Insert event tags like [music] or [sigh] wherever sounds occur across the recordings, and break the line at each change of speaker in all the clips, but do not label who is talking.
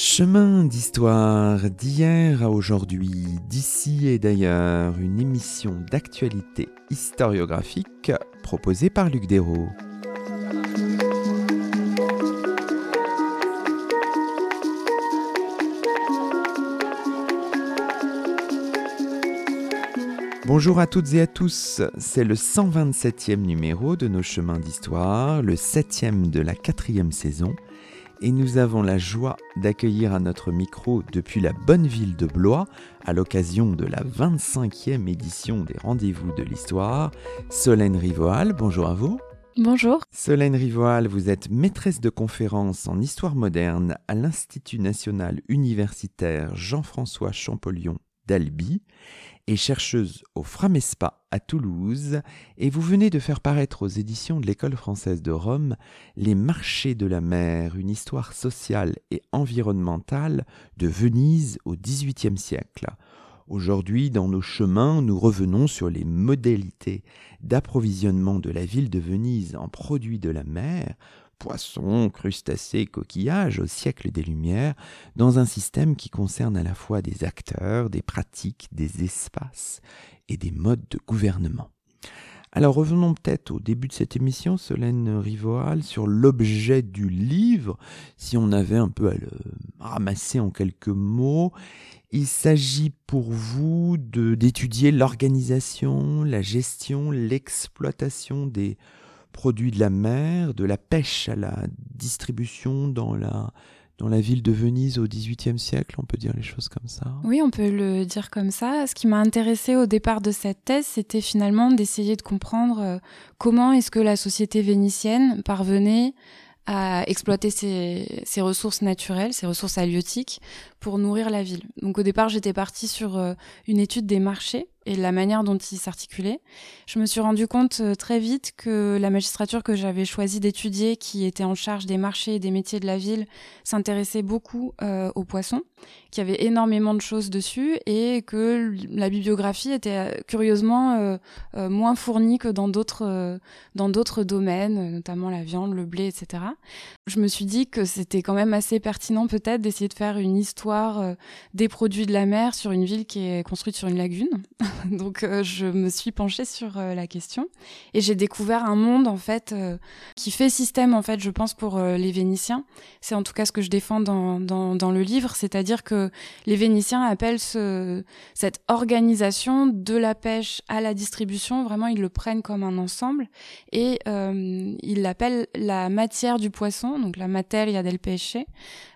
Chemin d'histoire d'hier à aujourd'hui, d'ici et d'ailleurs, une émission d'actualité historiographique proposée par Luc Dérault. Bonjour à toutes et à tous, c'est le 127e numéro de nos chemins d'histoire, le 7e de la quatrième saison, et nous avons la joie d'accueillir à notre micro depuis la bonne ville de Blois, à l'occasion de la 25e édition des Rendez-vous de l'Histoire, Solène Rivoal. Bonjour à vous.
Bonjour.
Solène Rivoal, vous êtes maîtresse de conférences en histoire moderne à l'Institut national universitaire Jean-François Champollion d'Albi et chercheuse au Framespa à Toulouse, et vous venez de faire paraître aux éditions de l'École française de Rome Les marchés de la mer, une histoire sociale et environnementale de Venise au XVIIIe siècle. Aujourd'hui, dans nos chemins, nous revenons sur les modalités d'approvisionnement de la ville de Venise en produits de la mer poissons, crustacés, coquillages au siècle des Lumières, dans un système qui concerne à la fois des acteurs, des pratiques, des espaces et des modes de gouvernement. Alors revenons peut-être au début de cette émission, Solène Rivoal, sur l'objet du livre, si on avait un peu à le ramasser en quelques mots. Il s'agit pour vous d'étudier l'organisation, la gestion, l'exploitation des produits de la mer, de la pêche à la distribution dans la, dans la ville de Venise au XVIIIe siècle, on peut dire les choses comme ça
Oui, on peut le dire comme ça. Ce qui m'a intéressé au départ de cette thèse, c'était finalement d'essayer de comprendre euh, comment est-ce que la société vénitienne parvenait à exploiter ses, ses, ressources naturelles, ses ressources halieutiques pour nourrir la ville. Donc au départ, j'étais partie sur euh, une étude des marchés et la manière dont ils s'articulaient. Je me suis rendu compte euh, très vite que la magistrature que j'avais choisi d'étudier, qui était en charge des marchés et des métiers de la ville, s'intéressait beaucoup euh, aux poissons, qu'il y avait énormément de choses dessus et que la bibliographie était euh, curieusement moins fournie que dans d'autres dans d'autres domaines, notamment la viande, le blé, etc. Je me suis dit que c'était quand même assez pertinent peut-être d'essayer de faire une histoire des produits de la mer sur une ville qui est construite sur une lagune. [laughs] [laughs] Donc euh, je me suis penchée sur euh, la question et j'ai découvert un monde en fait euh, qui fait système en fait je pense pour les Vénitiens. C'est en tout cas ce que je défends dans, dans, dans le livre, c'est-à-dire que les Vénitiens appellent ce, cette organisation de la pêche à la distribution, vraiment ils le prennent comme un ensemble et ils l'appellent la matière du poisson, donc la materia del pesce.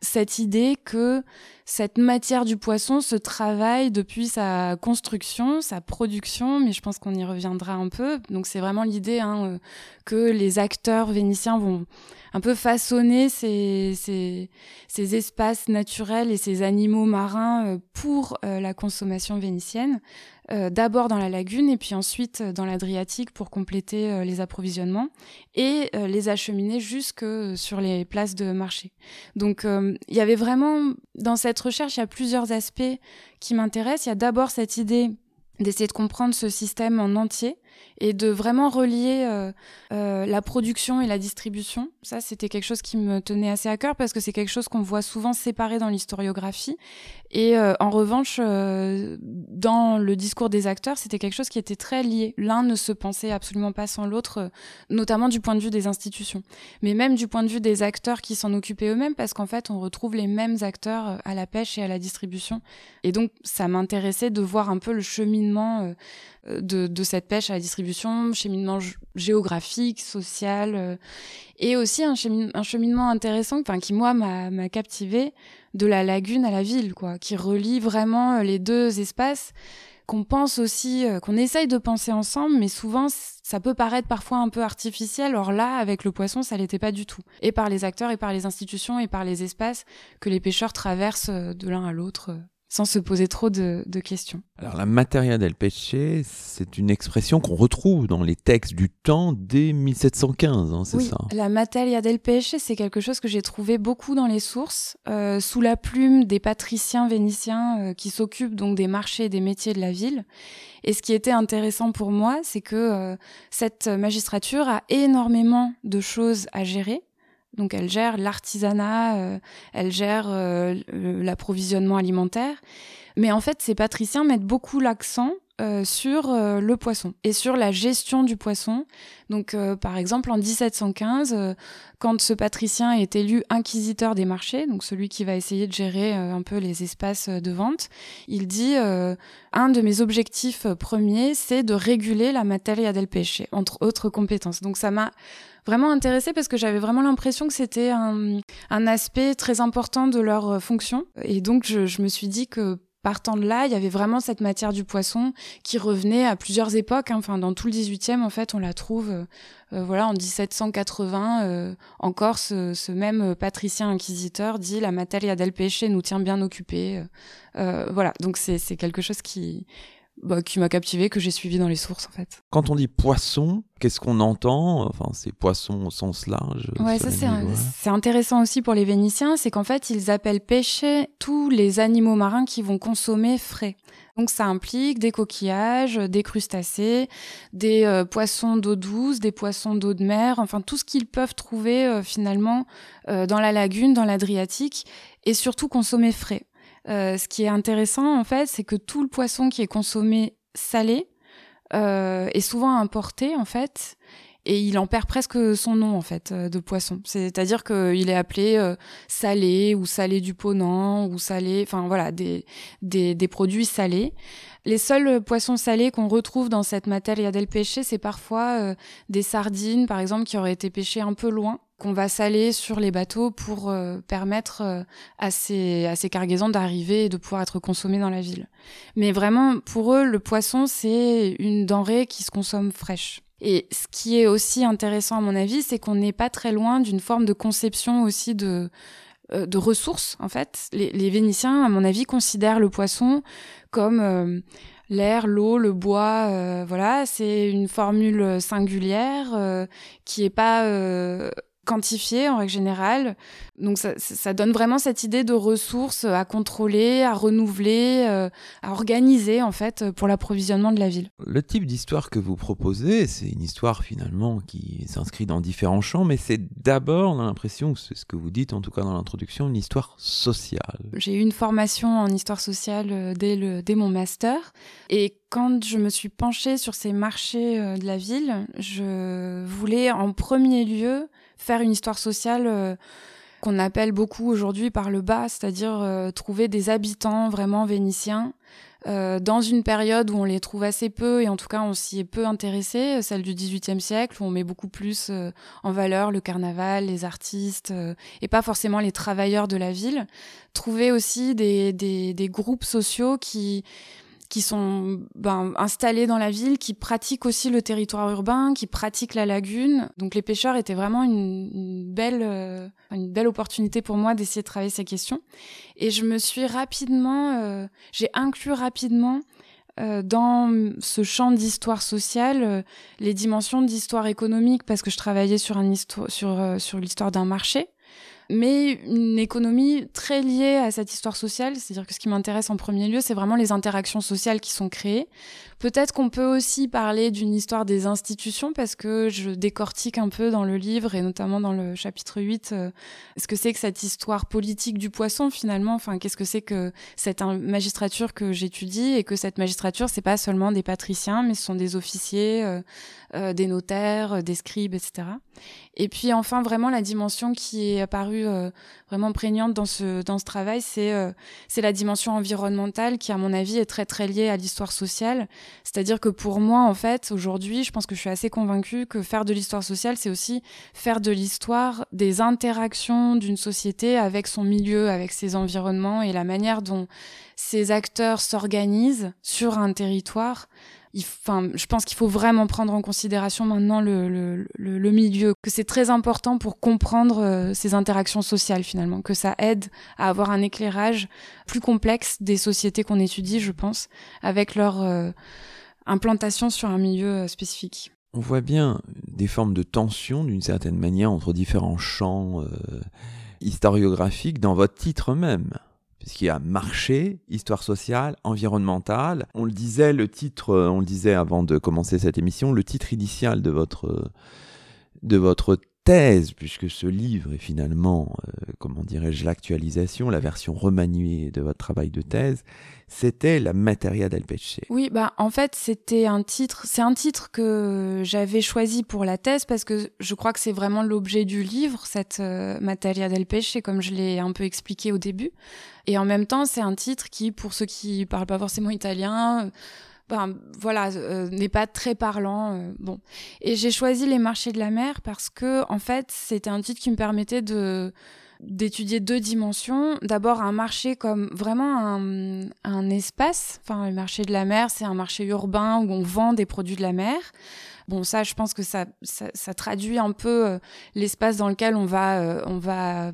Cette idée que cette matière du poisson se travaille depuis sa construction, sa production, mais je pense qu'on y reviendra un peu. Donc c'est vraiment l'idée hein, euh, que les acteurs vénitiens vont un peu façonner ces, ces, ces espaces naturels et ces animaux marins euh, pour euh, la consommation vénitienne. Euh, d'abord dans la lagune et puis ensuite euh, dans l'Adriatique pour compléter euh, les approvisionnements et les acheminer jusque sur les places de marché. Donc il y avait vraiment dans cette recherche, il y a plusieurs aspects qui m'intéressent. Il y a d'abord cette idée d'essayer de comprendre ce système en entier et de vraiment relier euh, euh, la production et la distribution. Ça, c'était quelque chose qui me tenait assez à cœur parce que c'est quelque chose qu'on voit souvent séparé dans l'historiographie. Et euh, en revanche, dans le discours des acteurs, c'était quelque chose qui était très lié. L'un ne se pensait absolument pas sans l'autre, notamment du point de vue des institutions, mais même du point de vue des acteurs qui s'en occupaient eux-mêmes, parce qu'en fait, on retrouve les mêmes acteurs à la pêche et à la distribution. Et donc, ça m'intéressait de voir un peu le cheminement de, de, cette pêche à la distribution, cheminement géographique, social, euh, et aussi un, un cheminement intéressant, enfin qui moi m'a captivé de la lagune à la ville, quoi, qui relie vraiment euh, les deux espaces qu'on pense aussi, euh, qu'on essaye de penser ensemble, mais souvent ça peut paraître parfois un peu artificiel. Or là, avec le poisson, ça l'était pas du tout. Et par les acteurs, et par les institutions, et par les espaces que les pêcheurs traversent de l'un à l'autre sans se poser trop de, questions.
Alors la materia del pesce, c'est une expression qu'on retrouve dans les textes du temps dès 1715, hein, c'est
oui,
ça
La materia del pesce, c'est quelque chose que j'ai trouvé beaucoup dans les sources, euh, sous la plume des patriciens vénitiens euh, qui s'occupent donc des marchés et des métiers de la ville. Et ce qui était intéressant pour moi, c'est que euh, cette magistrature a énormément de choses à gérer Donc elle gère l'artisanat, elle gère l'approvisionnement alimentaire. Mais en fait, ces patriciens mettent beaucoup l'accent euh, sur euh, le poisson et sur la gestion du poisson. Donc, euh, par exemple, en 1715, quand ce patricien est élu inquisiteur des marchés, donc celui qui va essayer de gérer un peu les espaces de vente, il dit un de mes objectifs premiers, c'est de réguler la materia del pêche, entre autres compétences. Donc, ça m'a vraiment intéressé parce que j'avais vraiment l'impression que c'était un, un, aspect très important de leur fonction. Et donc, je me suis dit que partant de là, il y avait vraiment cette matière du poisson qui revenait à plusieurs époques. Hein. Enfin, dans tout le 18e, en fait, on la trouve, euh, euh, voilà, en 1780, euh, encore ce, même patricien inquisiteur dit la materia del pêche nous tient bien occupés. voilà, donc c'est quelque chose qui bah, qui m'a captivé, que j'ai suivi dans les sources en fait.
Quand on dit poisson, qu'est-ce qu'on entend? Enfin, c'est poisson au sens large.
Ouais, ça c'est intéressant aussi pour les Vénitiens, c'est qu'en fait ils appellent pêcher tous les animaux marins qui vont consommer frais. Donc ça implique des coquillages, des crustacés, des euh, poissons d'eau douce, des poissons d'eau de mer, enfin tout ce qu'ils peuvent trouver euh, finalement euh, dans la lagune, dans l'Adriatique, et surtout consommer frais. Euh, ce qui est intéressant, en fait, c'est que tout le poisson qui est consommé salé euh, est souvent importé, en fait, et il en perd presque son nom, en fait, euh, de poisson. C'est-à-dire qu'il est appelé salé ou salé du Ponant ou salé, enfin voilà, des, des, des produits salés. Les seuls poissons salés qu'on retrouve dans cette materia del pêche, c'est parfois des sardines, par exemple, qui auraient été pêchées un peu loin qu'on va saler sur les bateaux pour euh, permettre euh, à, ces, à ces cargaisons d'arriver et de pouvoir être consommées dans la ville. Mais vraiment, pour eux, le poisson, c'est une denrée qui se consomme fraîche. Et ce qui est aussi intéressant à mon avis, c'est qu'on n'est pas très loin d'une forme de conception aussi de euh, de ressources en fait. Les, les, Vénitiens, à mon avis, considèrent le poisson comme l'air, l'eau, le bois. voilà, c'est une formule singulière qui est pas quantifié en règle générale. Donc ça, ça, donne vraiment cette idée de ressources à contrôler, à renouveler, euh, à organiser en fait pour l'approvisionnement de la ville.
Le type d'histoire que vous proposez, c'est une histoire finalement qui s'inscrit dans différents champs, mais c'est d'abord, on a l'impression, c'est ce que vous dites en tout cas dans l'introduction, une histoire sociale.
J'ai eu une formation en histoire sociale euh, dès, le, dès mon master et quand je me suis penchée sur ces marchés euh, de la ville, je voulais en premier lieu faire une histoire sociale euh, qu'on appelle beaucoup aujourd'hui par le bas, c'est-à-dire euh, trouver des habitants vraiment vénitiens euh, dans une période où on les trouve assez peu et en tout cas on s'y est peu intéressé, celle du XVIIIe siècle où on met beaucoup plus en valeur le carnaval, les artistes et pas forcément les travailleurs de la ville. Trouver aussi des, des, des groupes sociaux qui qui sont ben, installés dans la ville, qui pratiquent aussi le territoire urbain, qui pratiquent la lagune. Donc les pêcheurs étaient vraiment une, belle, euh, une belle opportunité pour moi d'essayer de travailler ces questions. Et je me suis rapidement, euh, j'ai inclus rapidement euh, dans ce champ d'histoire sociale les dimensions d'histoire économique parce que je travaillais sur, un histoire, sur, sur l'histoire d'un marché mais une économie très liée à cette histoire sociale. C'est-à-dire que ce qui m'intéresse en premier lieu, c'est vraiment les interactions sociales qui sont créées. Peut-être qu'on peut aussi parler d'une histoire des institutions parce que je décortique un peu dans le livre et notamment dans le chapitre 8 euh, ce que c'est que cette histoire politique du poisson finalement. Enfin, qu'est-ce que c'est que cette magistrature que j'étudie et que cette magistrature, c'est pas seulement des patriciens, mais ce sont des officiers, euh, euh, des notaires, des scribes, etc. Et puis enfin, vraiment la dimension qui est apparue vraiment prégnante dans ce dans ce travail, c'est c'est la dimension environnementale qui, à mon avis, est très très liée à l'histoire sociale c'est-à-dire que pour moi, en fait, aujourd'hui, je pense que je suis assez convaincue que faire de l'histoire sociale, c'est aussi faire de l'histoire des interactions d'une société avec son milieu, avec ses environnements et la manière dont ces acteurs s'organisent sur un territoire. Enfin, je pense qu'il faut vraiment prendre en considération maintenant le, milieu, que c'est très important pour comprendre euh, ces interactions sociales finalement, que ça aide à avoir un éclairage plus complexe des sociétés qu'on étudie, je pense, avec leur euh, implantation sur un milieu euh, spécifique.
On voit bien des formes de tension d'une certaine manière entre différents champs historiographiques dans votre titre même puisqu'il y a marché, histoire sociale, environnementale. On le disait, le titre, on le disait avant de commencer cette émission, le titre initial de votre, de votre thèse, puisque ce livre est finalement, euh, comment dirais-je, l'actualisation, la version remaniée de votre travail de thèse, c'était la Materia del Pesce.
Oui, bah en fait c'était un titre, c'est un titre que j'avais choisi pour la thèse parce que je crois que c'est vraiment l'objet du livre, cette euh, Materia del Pesce, comme je l'ai un peu expliqué au début. Et en même temps, c'est un titre qui, pour ceux qui parlent pas forcément italien, ben, voilà, euh, n'est pas très parlant. Euh, bon, et j'ai choisi les marchés de la mer parce que en fait, c'était un titre qui me permettait de d'étudier deux dimensions. D'abord, un marché comme vraiment un, un espace. Enfin, le marché de la mer, c'est un marché urbain où on vend des produits de la mer. Bon, ça, je pense que ça, ça, ça traduit un peu euh, l'espace dans lequel on va, on va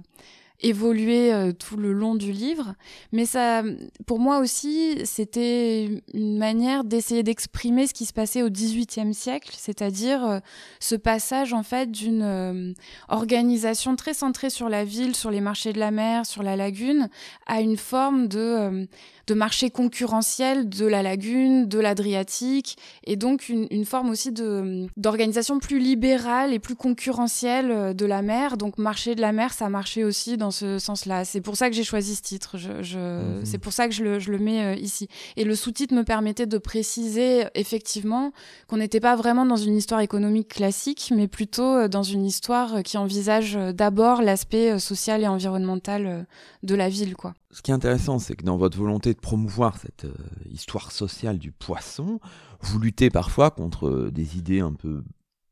évoluer euh, tout le long du livre. Mais ça, pour moi aussi, c'était une manière d'essayer d'exprimer ce qui se passait au XVIIIe siècle, c'est-à-dire euh, ce passage en fait d'une euh, organisation très centrée sur la ville, sur les marchés de la mer, sur la lagune, à une forme de de marché concurrentiel de la lagune, de l'Adriatique, et donc une, une forme aussi d'organisation plus libérale et plus concurrentielle de la mer. Donc marché de la mer, ça marchait aussi dans dans ce sens-là. C'est pour ça que j'ai choisi ce titre. Je, mhm. C'est pour ça que je le, je le mets euh, ici. Et le sous-titre me permettait de préciser effectivement qu'on n'était pas vraiment dans une histoire économique classique, mais plutôt euh, dans une histoire euh, qui envisage d'abord l'aspect social et environnemental de la ville. Quoi.
Ce qui est intéressant, c'est que dans votre volonté de promouvoir cette histoire sociale du poisson, vous luttez parfois contre des idées un peu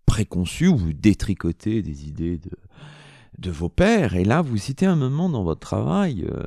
préconçues, ou vous détricotez des idées de de vos pères. Et là, vous citez un moment dans votre travail euh,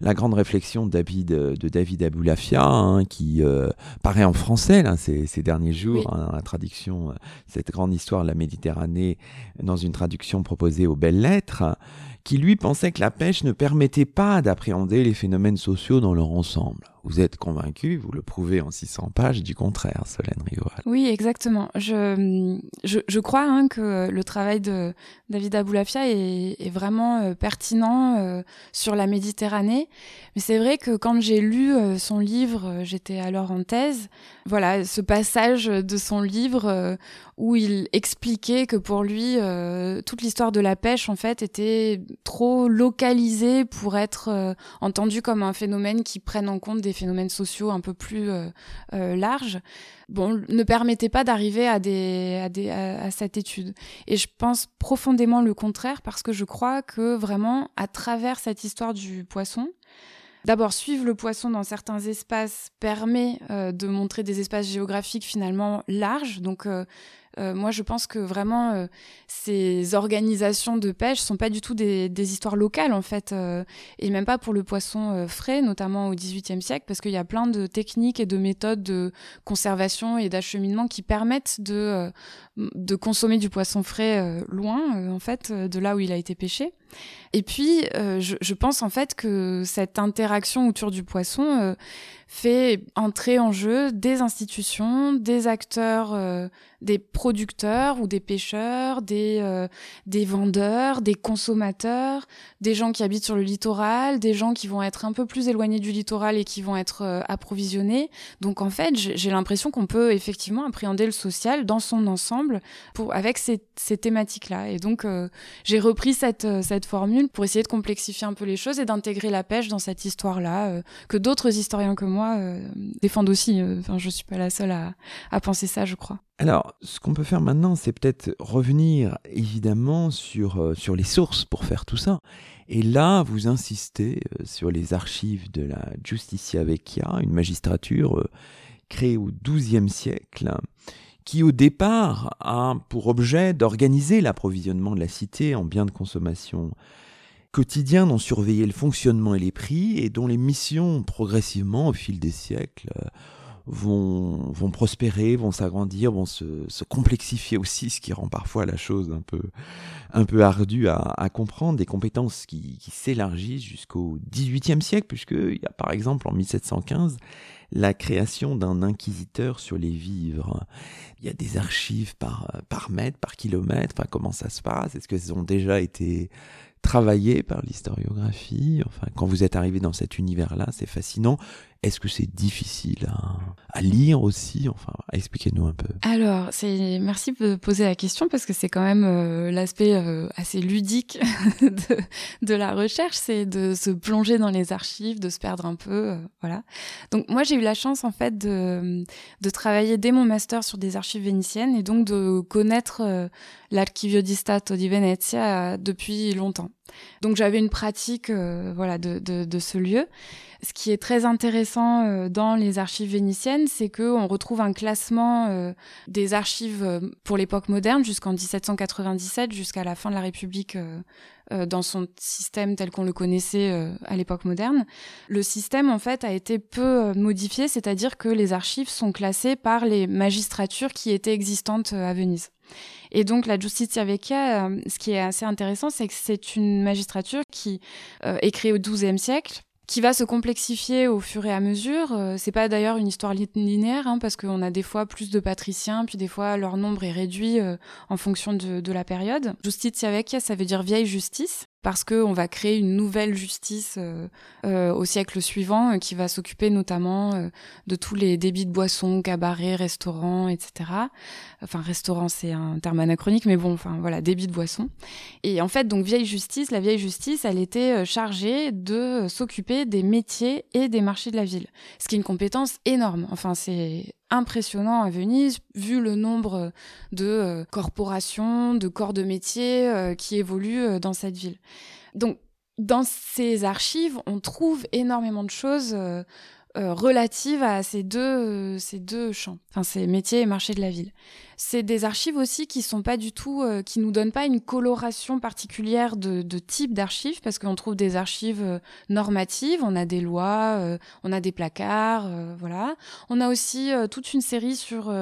la grande réflexion de David, euh, de David Aboulafia, hein, qui euh, paraît en français là, ces, derniers jours, hein, la traduction, cette grande histoire de la Méditerranée, dans une traduction proposée aux belles lettres, qui lui pensait que la pêche ne permettait pas d'appréhender les phénomènes sociaux dans leur ensemble. Vous êtes convaincu, vous le prouvez en 600 pages, du contraire, Solène Rigoal.
Oui, exactement. Je, je, crois hein, que le travail de David Aboulafia est, est vraiment euh, pertinent euh, sur la Méditerranée. Mais c'est vrai que quand j'ai lu euh, son livre, j'étais alors en thèse, voilà, ce passage de son livre où il expliquait que pour lui, toute l'histoire de la pêche, en fait, était trop localisée pour être entendue comme un phénomène qui prenne en compte des phénomènes sociaux un peu plus euh, euh, larges, bon, ne permettait pas d'arriver à, des, à, des, cette étude. Et je pense profondément le contraire parce que je crois que vraiment, à travers cette histoire du poisson, D'abord, suivre le poisson dans certains espaces permet euh, de montrer des espaces géographiques finalement larges. Donc, moi, je pense que vraiment, euh, ces organisations de pêche sont pas du tout des, histoires locales, en fait, euh, et même pas pour le poisson frais, notamment au XVIIIe siècle, parce qu'il y a plein de techniques et de méthodes de conservation et d'acheminement qui permettent de consommer du poisson frais loin, en fait, de là où il a été pêché. Et puis, je, je, pense en fait que cette interaction autour du poisson fait entrer en jeu des institutions, des acteurs, euh, des producteurs ou des pêcheurs, des, euh, vendeurs, des consommateurs, des gens qui habitent sur le littoral, des gens qui vont être un peu plus éloignés du littoral et qui vont être euh, approvisionnés. Donc en fait, j'ai l'impression qu'on peut effectivement appréhender le social dans son ensemble avec ces, thématiques-là. Et donc j'ai repris cette formule pour essayer de complexifier un peu les choses et d'intégrer la pêche dans cette histoire-là, que d'autres historiens que moi euh, défendent aussi. Euh, enfin, je suis pas la seule à, penser ça, je crois.
Alors, ce qu'on peut faire maintenant, c'est peut-être revenir évidemment sur, euh, sur les sources pour faire tout ça. Et là, vous insistez sur les archives de la Justicia Vecchia, une magistrature créée au XIIe siècle, qui au départ a pour objet d'organiser l'approvisionnement de la cité en biens de consommation quotidien dont surveiller le fonctionnement et les prix et dont les missions progressivement au fil des siècles euh, vont, vont prospérer, vont s'agrandir, vont se, complexifier aussi, ce qui rend parfois la chose un peu, un peu ardue à, à comprendre, des compétences qui, qui s'élargissent jusqu'au XVIIIe siècle, puisqu'il y a par exemple en 1715 la création d'un inquisiteur sur les vivres. Il y a des archives par, par mètre, par kilomètre, enfin, comment ça se passe? Est-ce qu'elles ont déjà été travaillé par l'historiographie? Enfin, quand vous êtes arrivé dans cet univers-là, c'est fascinant. Est-ce que c'est difficile à, lire aussi Enfin, expliquez-nous un peu.
Alors, c'est merci de poser la question parce que c'est quand même euh, l'aspect euh, assez ludique [laughs] de, de, la recherche, c'est de se plonger dans les archives, de se perdre un peu, euh, voilà. Donc moi, j'ai eu la chance en fait de, de travailler dès mon master sur des archives vénitiennes et donc de connaître l'Archivio di Stato di Venezia depuis longtemps. Donc j'avais une pratique voilà de, de, ce lieu. Ce qui est très intéressant euh, dans les archives vénitiennes, c'est qu'on retrouve un classement euh, des archives euh, pour l'époque moderne jusqu'en 1797, jusqu'à la fin de la République dans son système tel qu'on le connaissait à l'époque moderne. Le système, en fait, a été peu modifié, c'est-à-dire que les archives sont classées par les magistratures qui étaient existantes à Venise. Et donc la Giustizia Vecchia, ce qui est assez intéressant, c'est que c'est une magistrature qui est créée au XIIe siècle qui va se complexifier au fur et à mesure. Euh, c'est pas d'ailleurs une histoire linéaire, hein, parce qu'on a des fois plus de patriciens, puis des fois leur nombre est réduit euh, en fonction de, de, la période. Justitia vecchia, ça veut dire vieille justice parce qu'on va créer une nouvelle justice euh, euh, au siècle suivant euh, qui va s'occuper notamment de tous les débits de boissons, cabarets, restaurants, etc. Enfin, restaurant, c'est un terme anachronique, mais bon, enfin voilà, débits de boissons. Et en fait, donc vieille justice, la vieille justice, elle était chargée de s'occuper des métiers et des marchés de la ville, ce qui est une compétence énorme. Enfin, c'est impressionnant à Venise, vu le nombre de euh, corporations, de corps de métier euh, qui évoluent euh, dans cette ville. Donc, dans ces archives, on trouve énormément de choses euh, relative à ces deux, euh, ces deux champs, enfin ces métiers et marchés de la ville. C'est des archives aussi qui sont pas du tout, euh, qui nous donnent pas une coloration particulière de, de type d'archives, parce qu'on trouve des archives normatives, on a des lois, on a des placards, voilà. On a aussi toute une série sur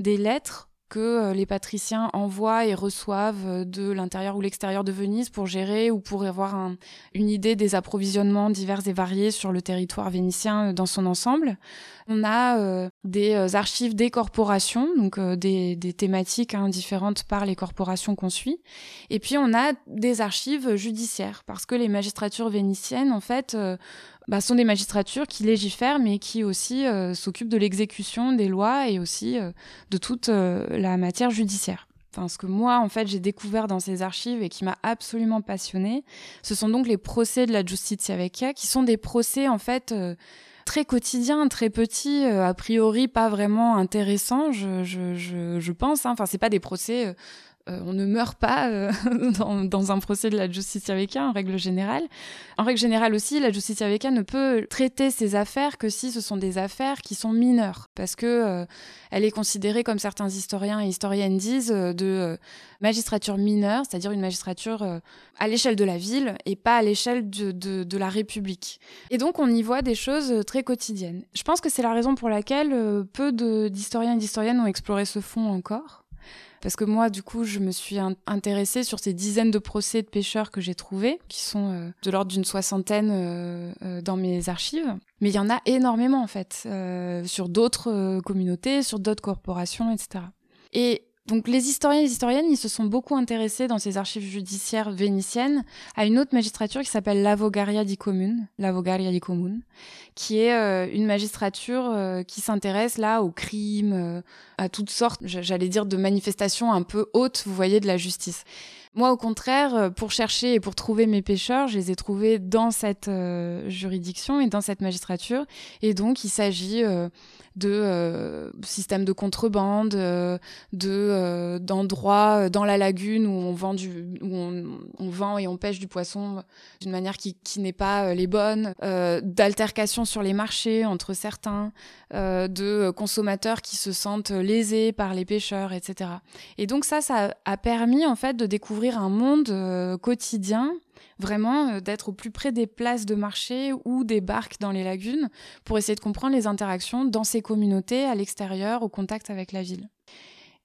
des lettres que euh, les patriciens envoient et reçoivent euh, de l'intérieur ou l'extérieur de Venise pour gérer ou pour avoir une idée des approvisionnements divers et variés sur le territoire vénitien euh, dans son ensemble. On a des archives des corporations, donc des, thématiques hein, différentes par les corporations qu'on suit. Et puis on a des archives judiciaires, parce que les magistratures vénitiennes, en fait, bah, sont des magistratures qui légifèrent, mais qui aussi euh, s'occupent de l'exécution des lois et aussi euh, de toute euh, la matière judiciaire. Enfin, ce que moi, en fait, j'ai découvert dans ces archives et qui m'a absolument passionné, ce sont donc les procès de la Giustizia Vecchia, qui sont des procès, en fait, très quotidiens, très petits, a priori pas vraiment intéressants, je, je, je, pense. Hein. Enfin, c'est pas des procès euh, on ne meurt pas euh, [laughs] dans, un procès de la justicia vecchia en règle générale. En règle générale aussi, la justicia vecchia ne peut traiter ces affaires que si ce sont des affaires qui sont mineures, parce que euh, elle est considérée, comme certains historiens et historiennes disent, de magistrature mineure, c'est-à-dire une magistrature à l'échelle de la ville et pas à l'échelle de, de, la République. Et donc on y voit des choses très quotidiennes. Je pense que c'est la raison pour laquelle peu d'historiens et d'historiennes ont exploré ce fond encore parce que moi, du coup, je me suis intéressée sur ces dizaines de procès de pêcheurs que j'ai trouvés, qui sont euh, de l'ordre d'une soixantaine euh, euh, dans mes archives. Mais il y en a énormément, en fait, sur d'autres communautés, sur d'autres corporations, etc. Et donc les historiens et les historiennes, ils se sont beaucoup intéressés dans ces archives judiciaires vénitiennes à une autre magistrature qui s'appelle l'Avogaria di Comune, l'Avogaria di Comune, qui est euh, une magistrature euh, qui s'intéresse là aux crimes, euh, à toutes sortes, j'allais dire, de manifestations un peu hautes, vous voyez, de la justice. Moi, au contraire, pour chercher et pour trouver mes pêcheurs, je les ai trouvés dans cette juridiction et dans cette magistrature. Et donc, il s'agit de euh, systèmes de contrebande, euh, de euh, d'endroits dans la lagune où on vend du, où on, on vend et on pêche du poisson d'une manière qui, qui n'est pas les bonnes, d'altercations sur les marchés entre certains, de consommateurs qui se sentent lésés par les pêcheurs, etc. Et donc ça, ça a permis en fait de découvrir un monde quotidien vraiment euh, d'être au plus près des places de marché ou des barques dans les lagunes pour essayer de comprendre les interactions dans ces communautés, à l'extérieur, au contact avec la ville.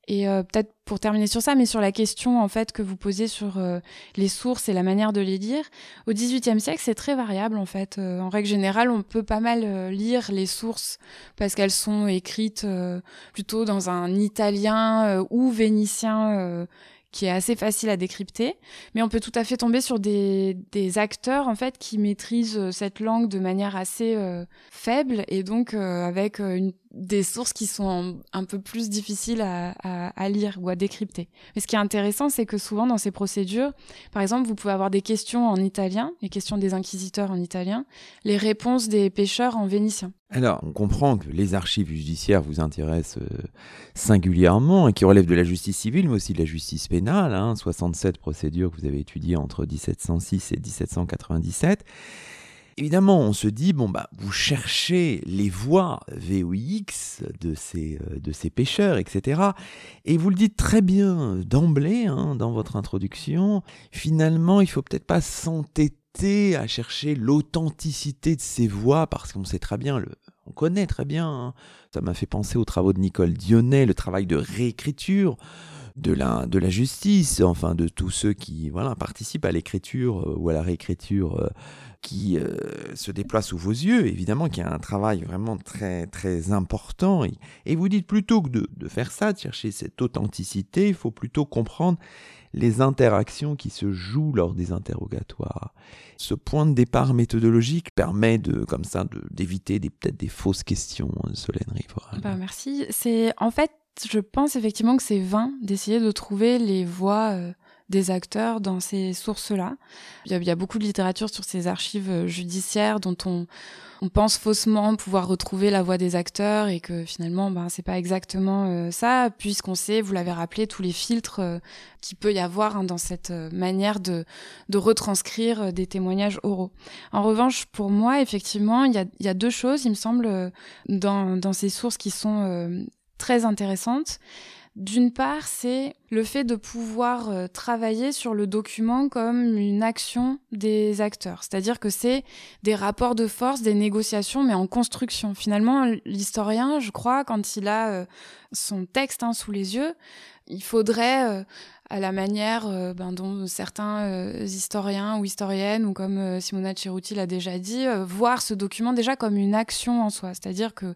Et euh, peut-être pour terminer sur ça, mais sur la question en fait que vous posez sur euh, les sources et la manière de les lire, au XVIIIe siècle, c'est très variable en fait. en règle générale, on peut pas mal lire les sources parce qu'elles sont écrites plutôt dans un italien ou vénitien qui est assez facile à décrypter, mais on peut tout à fait tomber sur des, acteurs en fait qui maîtrisent cette langue de manière assez faible et donc avec une des sources qui sont un peu plus difficiles à, lire ou à décrypter. Mais ce qui est intéressant, c'est que souvent dans ces procédures, par exemple, vous pouvez avoir des questions en italien, les questions des inquisiteurs en italien, les réponses des pêcheurs en vénitien.
Alors, on comprend que les archives judiciaires vous intéressent euh, singulièrement et qui relèvent de la justice civile, mais aussi de la justice pénale. 67 hein, procédures que vous avez étudiées entre 1706 et 1797 évidemment, on se dit, bon, bah, vous cherchez les voix VOX de ces, euh, de ces pêcheurs, etc. Et vous le dites très bien d'emblée hein, dans votre introduction. Finalement, il faut peut-être pas s'entêter à chercher l'authenticité de ces voix parce qu'on sait très bien, le, on connaît très bien. Hein. Ça m'a fait penser aux travaux de Nicole Dionnet, le travail de réécriture de la, de la justice, enfin de tous ceux qui voilà, participent à l'écriture euh, ou à la réécriture euh, qui euh, se déploie sous vos yeux, évidemment qu'il y a un travail vraiment très très important. Et, vous dites plutôt que de, de, faire ça, de chercher cette authenticité, il faut plutôt comprendre les interactions qui se jouent lors des interrogatoires. Ce point de départ méthodologique permet de, comme ça, d'éviter peut-être des fausses questions, Solène Rivera.
Bah, merci. C'est en fait je pense effectivement que c'est vain d'essayer de trouver les voix euh, des acteurs dans ces sources-là. Il, y, a beaucoup de littérature sur ces archives euh, judiciaires dont on, pense faussement pouvoir retrouver la voix des acteurs et que finalement, ben, c'est pas exactement euh, ça, puisqu'on sait, vous l'avez rappelé, tous les filtres qu'il peut y avoir hein, dans cette manière de, retranscrire des témoignages oraux. En revanche, pour moi, effectivement, il y a, deux choses, il me semble, dans ces sources qui sont très intéressante. D'une part, c'est le fait de pouvoir euh, travailler sur le document comme une action des acteurs. C'est-à-dire que c'est des rapports de force, des négociations, mais en construction. Finalement, l'historien, je crois, quand il a euh, son texte hein, sous les yeux, il faudrait euh, à la manière euh, ben, dont certains euh, historiens ou historiennes, ou comme euh, Simona Ceruti l'a déjà dit, voir ce document déjà comme une action en soi. C'est-à-dire que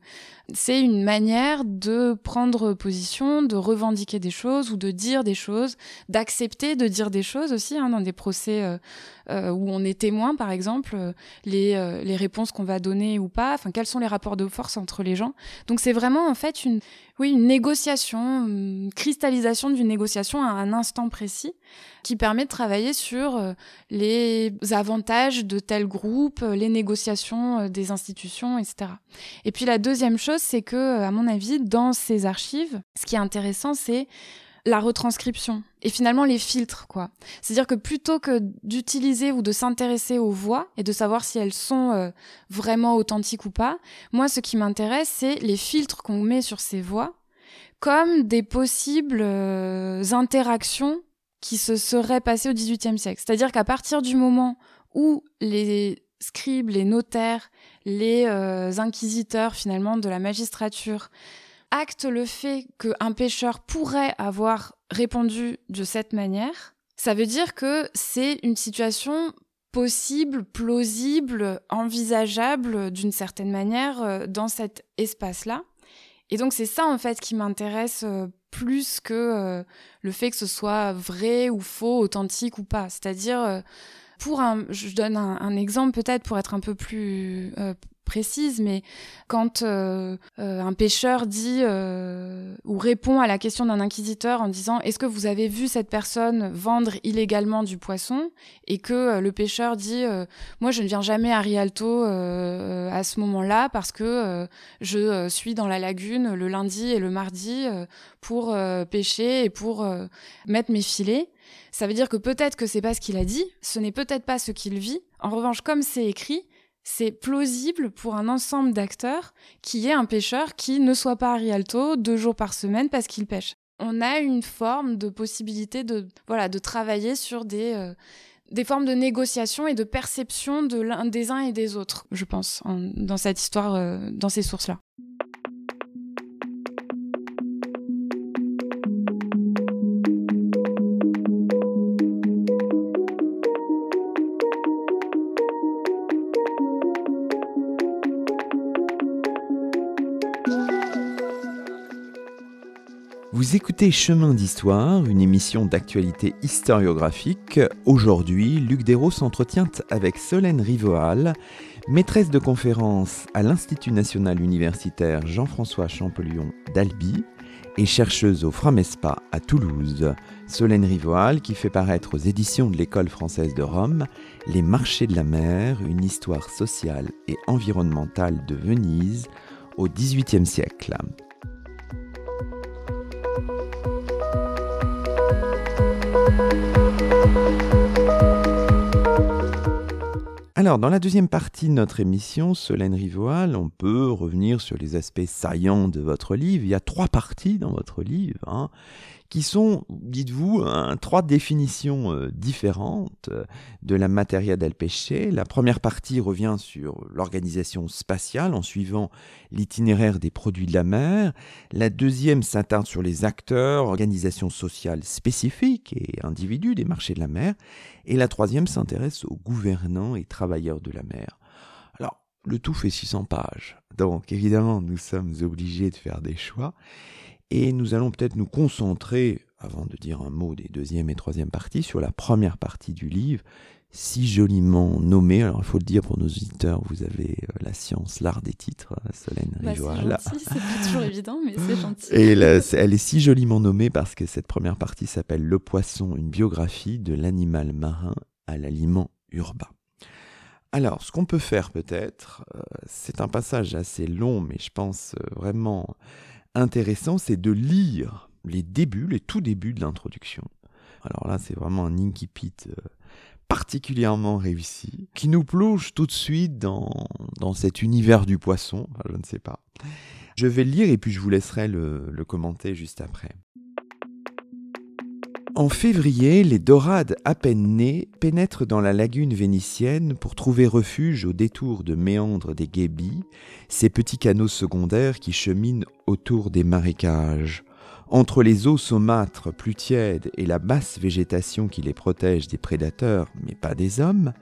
c'est une manière de prendre position, de revendiquer des choses ou de dire des choses, d'accepter de dire des choses aussi hein, dans des procès où on est témoin, par exemple, les, les réponses qu'on va donner ou pas, enfin quels sont les rapports de force entre les gens. Donc c'est vraiment en fait une, oui, une négociation, une cristallisation d'une négociation à un instant précis qui permet de travailler sur euh, les avantages de tel groupe, euh, les négociations euh, des institutions, etc. Et puis la deuxième chose, c'est que, à mon avis, dans ces archives, ce qui est intéressant, c'est la retranscription et finalement les filtres quoi. C'est-à-dire que plutôt que d'utiliser ou de s'intéresser aux voix et de savoir si elles sont vraiment authentiques ou pas, moi ce qui m'intéresse c'est les filtres qu'on met sur ces voix comme des possibles euh, interactions qui se seraient passées au XVIIIe siècle. C'est-à-dire qu'à partir du moment où les scribes, les notaires, les euh, inquisiteurs finalement de la magistrature actent le fait qu'un pêcheur pourrait avoir répondu de cette manière, ça veut dire que c'est une situation possible, plausible, envisageable d'une certaine manière euh, dans cet espace-là. Et donc c'est ça en fait qui m'intéresse euh, plus que euh, le fait que ce soit vrai ou faux, authentique ou pas. C'est-à-dire, pour un, je donne un, exemple peut-être pour être un peu plus précise, mais quand euh, euh, un pêcheur dit euh, ou répond à la question d'un inquisiteur en disant est-ce que vous avez vu cette personne vendre illégalement du poisson? Et que le pêcheur dit moi je ne viens jamais à Rialto à ce moment-là parce que je suis dans la lagune le lundi et le mardi pour pêcher et pour mettre mes filets ça veut dire que peut-être que c'est pas ce qu'il a dit, ce n'est peut-être pas ce qu'il vit. En revanche, comme c'est écrit, c'est plausible pour un ensemble d'acteurs qui est un pêcheur qui ne soit pas à Rialto deux jours par semaine parce qu'il pêche. On a une forme de possibilité de, voilà, de travailler sur des, euh, des formes de négociation et de perception de l'un des uns et des autres, je pense, dans cette histoire, euh, dans ces sources-là.
Vous écoutez Chemin d'Histoire, une émission d'actualité historiographique. Aujourd'hui, Luc Dérault s'entretient avec Solène Rivoal, maîtresse de conférence à l'Institut national universitaire Jean-François Champollion d'Albi et chercheuse au Framespa à Toulouse. Solène Rivoal qui fait paraître aux éditions de l'École française de Rome Les marchés de la mer, une histoire sociale et environnementale de Venise au XVIIIe siècle. Alors, dans la deuxième partie de notre émission, Solène Rivoal, on peut revenir sur les aspects saillants de votre livre. Il y a trois parties dans votre livre. Hein qui sont, dites-vous, trois définitions euh, différentes euh, de la materia del. La première partie revient sur l'organisation spatiale en suivant l'itinéraire des produits de la mer. La deuxième s'attarde sur les acteurs, organisations sociales spécifiques et individus des marchés de la mer. Et la troisième s'intéresse aux gouvernants et travailleurs de la mer. Alors, le tout fait 600 pages. Donc, évidemment, nous sommes obligés de faire des choix. Et nous allons peut-être nous concentrer, avant de dire un mot des deuxième et troisième parties, sur la première partie du livre, si joliment nommée. Alors il faut le dire pour nos auditeurs, vous avez euh, la science, l'art des titres, euh, Solène
bah, C'est pas toujours évident, mais c'est gentil.
Et elle est si joliment nommée parce que cette première partie s'appelle Le poisson, une biographie de l'animal marin à l'aliment urbain. Alors, ce qu'on peut faire peut-être, euh, c'est un passage assez long, mais je pense vraiment intéressant, c'est de lire les débuts, les tout débuts de l'introduction. Alors là, c'est vraiment un incipit euh, particulièrement réussi, qui nous plonge tout de suite dans, dans cet univers du poisson, je ne sais pas. Je vais le lire et puis je vous laisserai le, le commenter juste après. En février, les dorades à peine nées pénètrent dans la lagune vénitienne pour trouver refuge au détour de méandres des guébis, ces petits canaux secondaires qui cheminent autour des marécages. Entre les eaux saumâtres plus tièdes et la basse végétation qui les protège des prédateurs, mais pas des hommes,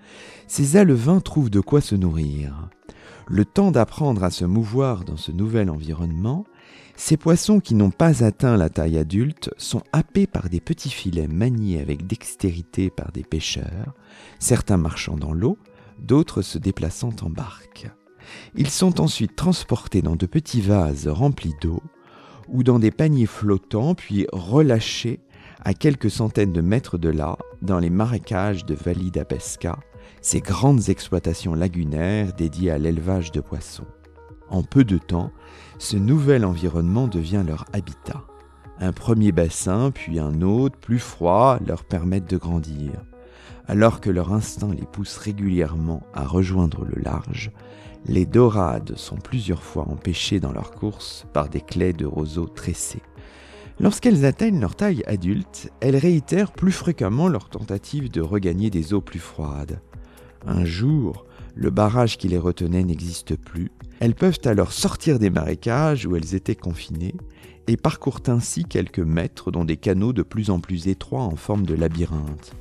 ces alevins trouvent de quoi se nourrir. Le temps d'apprendre à se mouvoir dans ce nouvel environnement, ces poissons qui n'ont pas atteint la taille adulte sont happés par des petits filets maniés avec dextérité par des pêcheurs, certains marchant dans l'eau, d'autres se déplaçant en barque. Ils sont ensuite transportés dans de petits vases remplis d'eau ou dans des paniers flottants puis relâchés à quelques centaines de mètres de là dans les marécages de Valida Pesca, ces grandes exploitations lagunaires dédiées à l'élevage de poissons. En peu de temps, ce nouvel environnement devient leur habitat. Un premier bassin, puis un autre, plus froid, leur permettent de grandir. Alors que leur instinct les pousse régulièrement à rejoindre le large, les dorades sont plusieurs fois empêchées dans leur course par des claies de roseaux tressés. Lorsqu'elles atteignent leur taille adulte, elles réitèrent plus fréquemment leur tentative de regagner des eaux plus froides. Un jour, le barrage qui les retenait n'existe plus. Elles peuvent alors sortir des marécages où elles étaient confinées et parcourent ainsi quelques mètres dans des canaux de plus en plus étroits en forme de labyrinthe.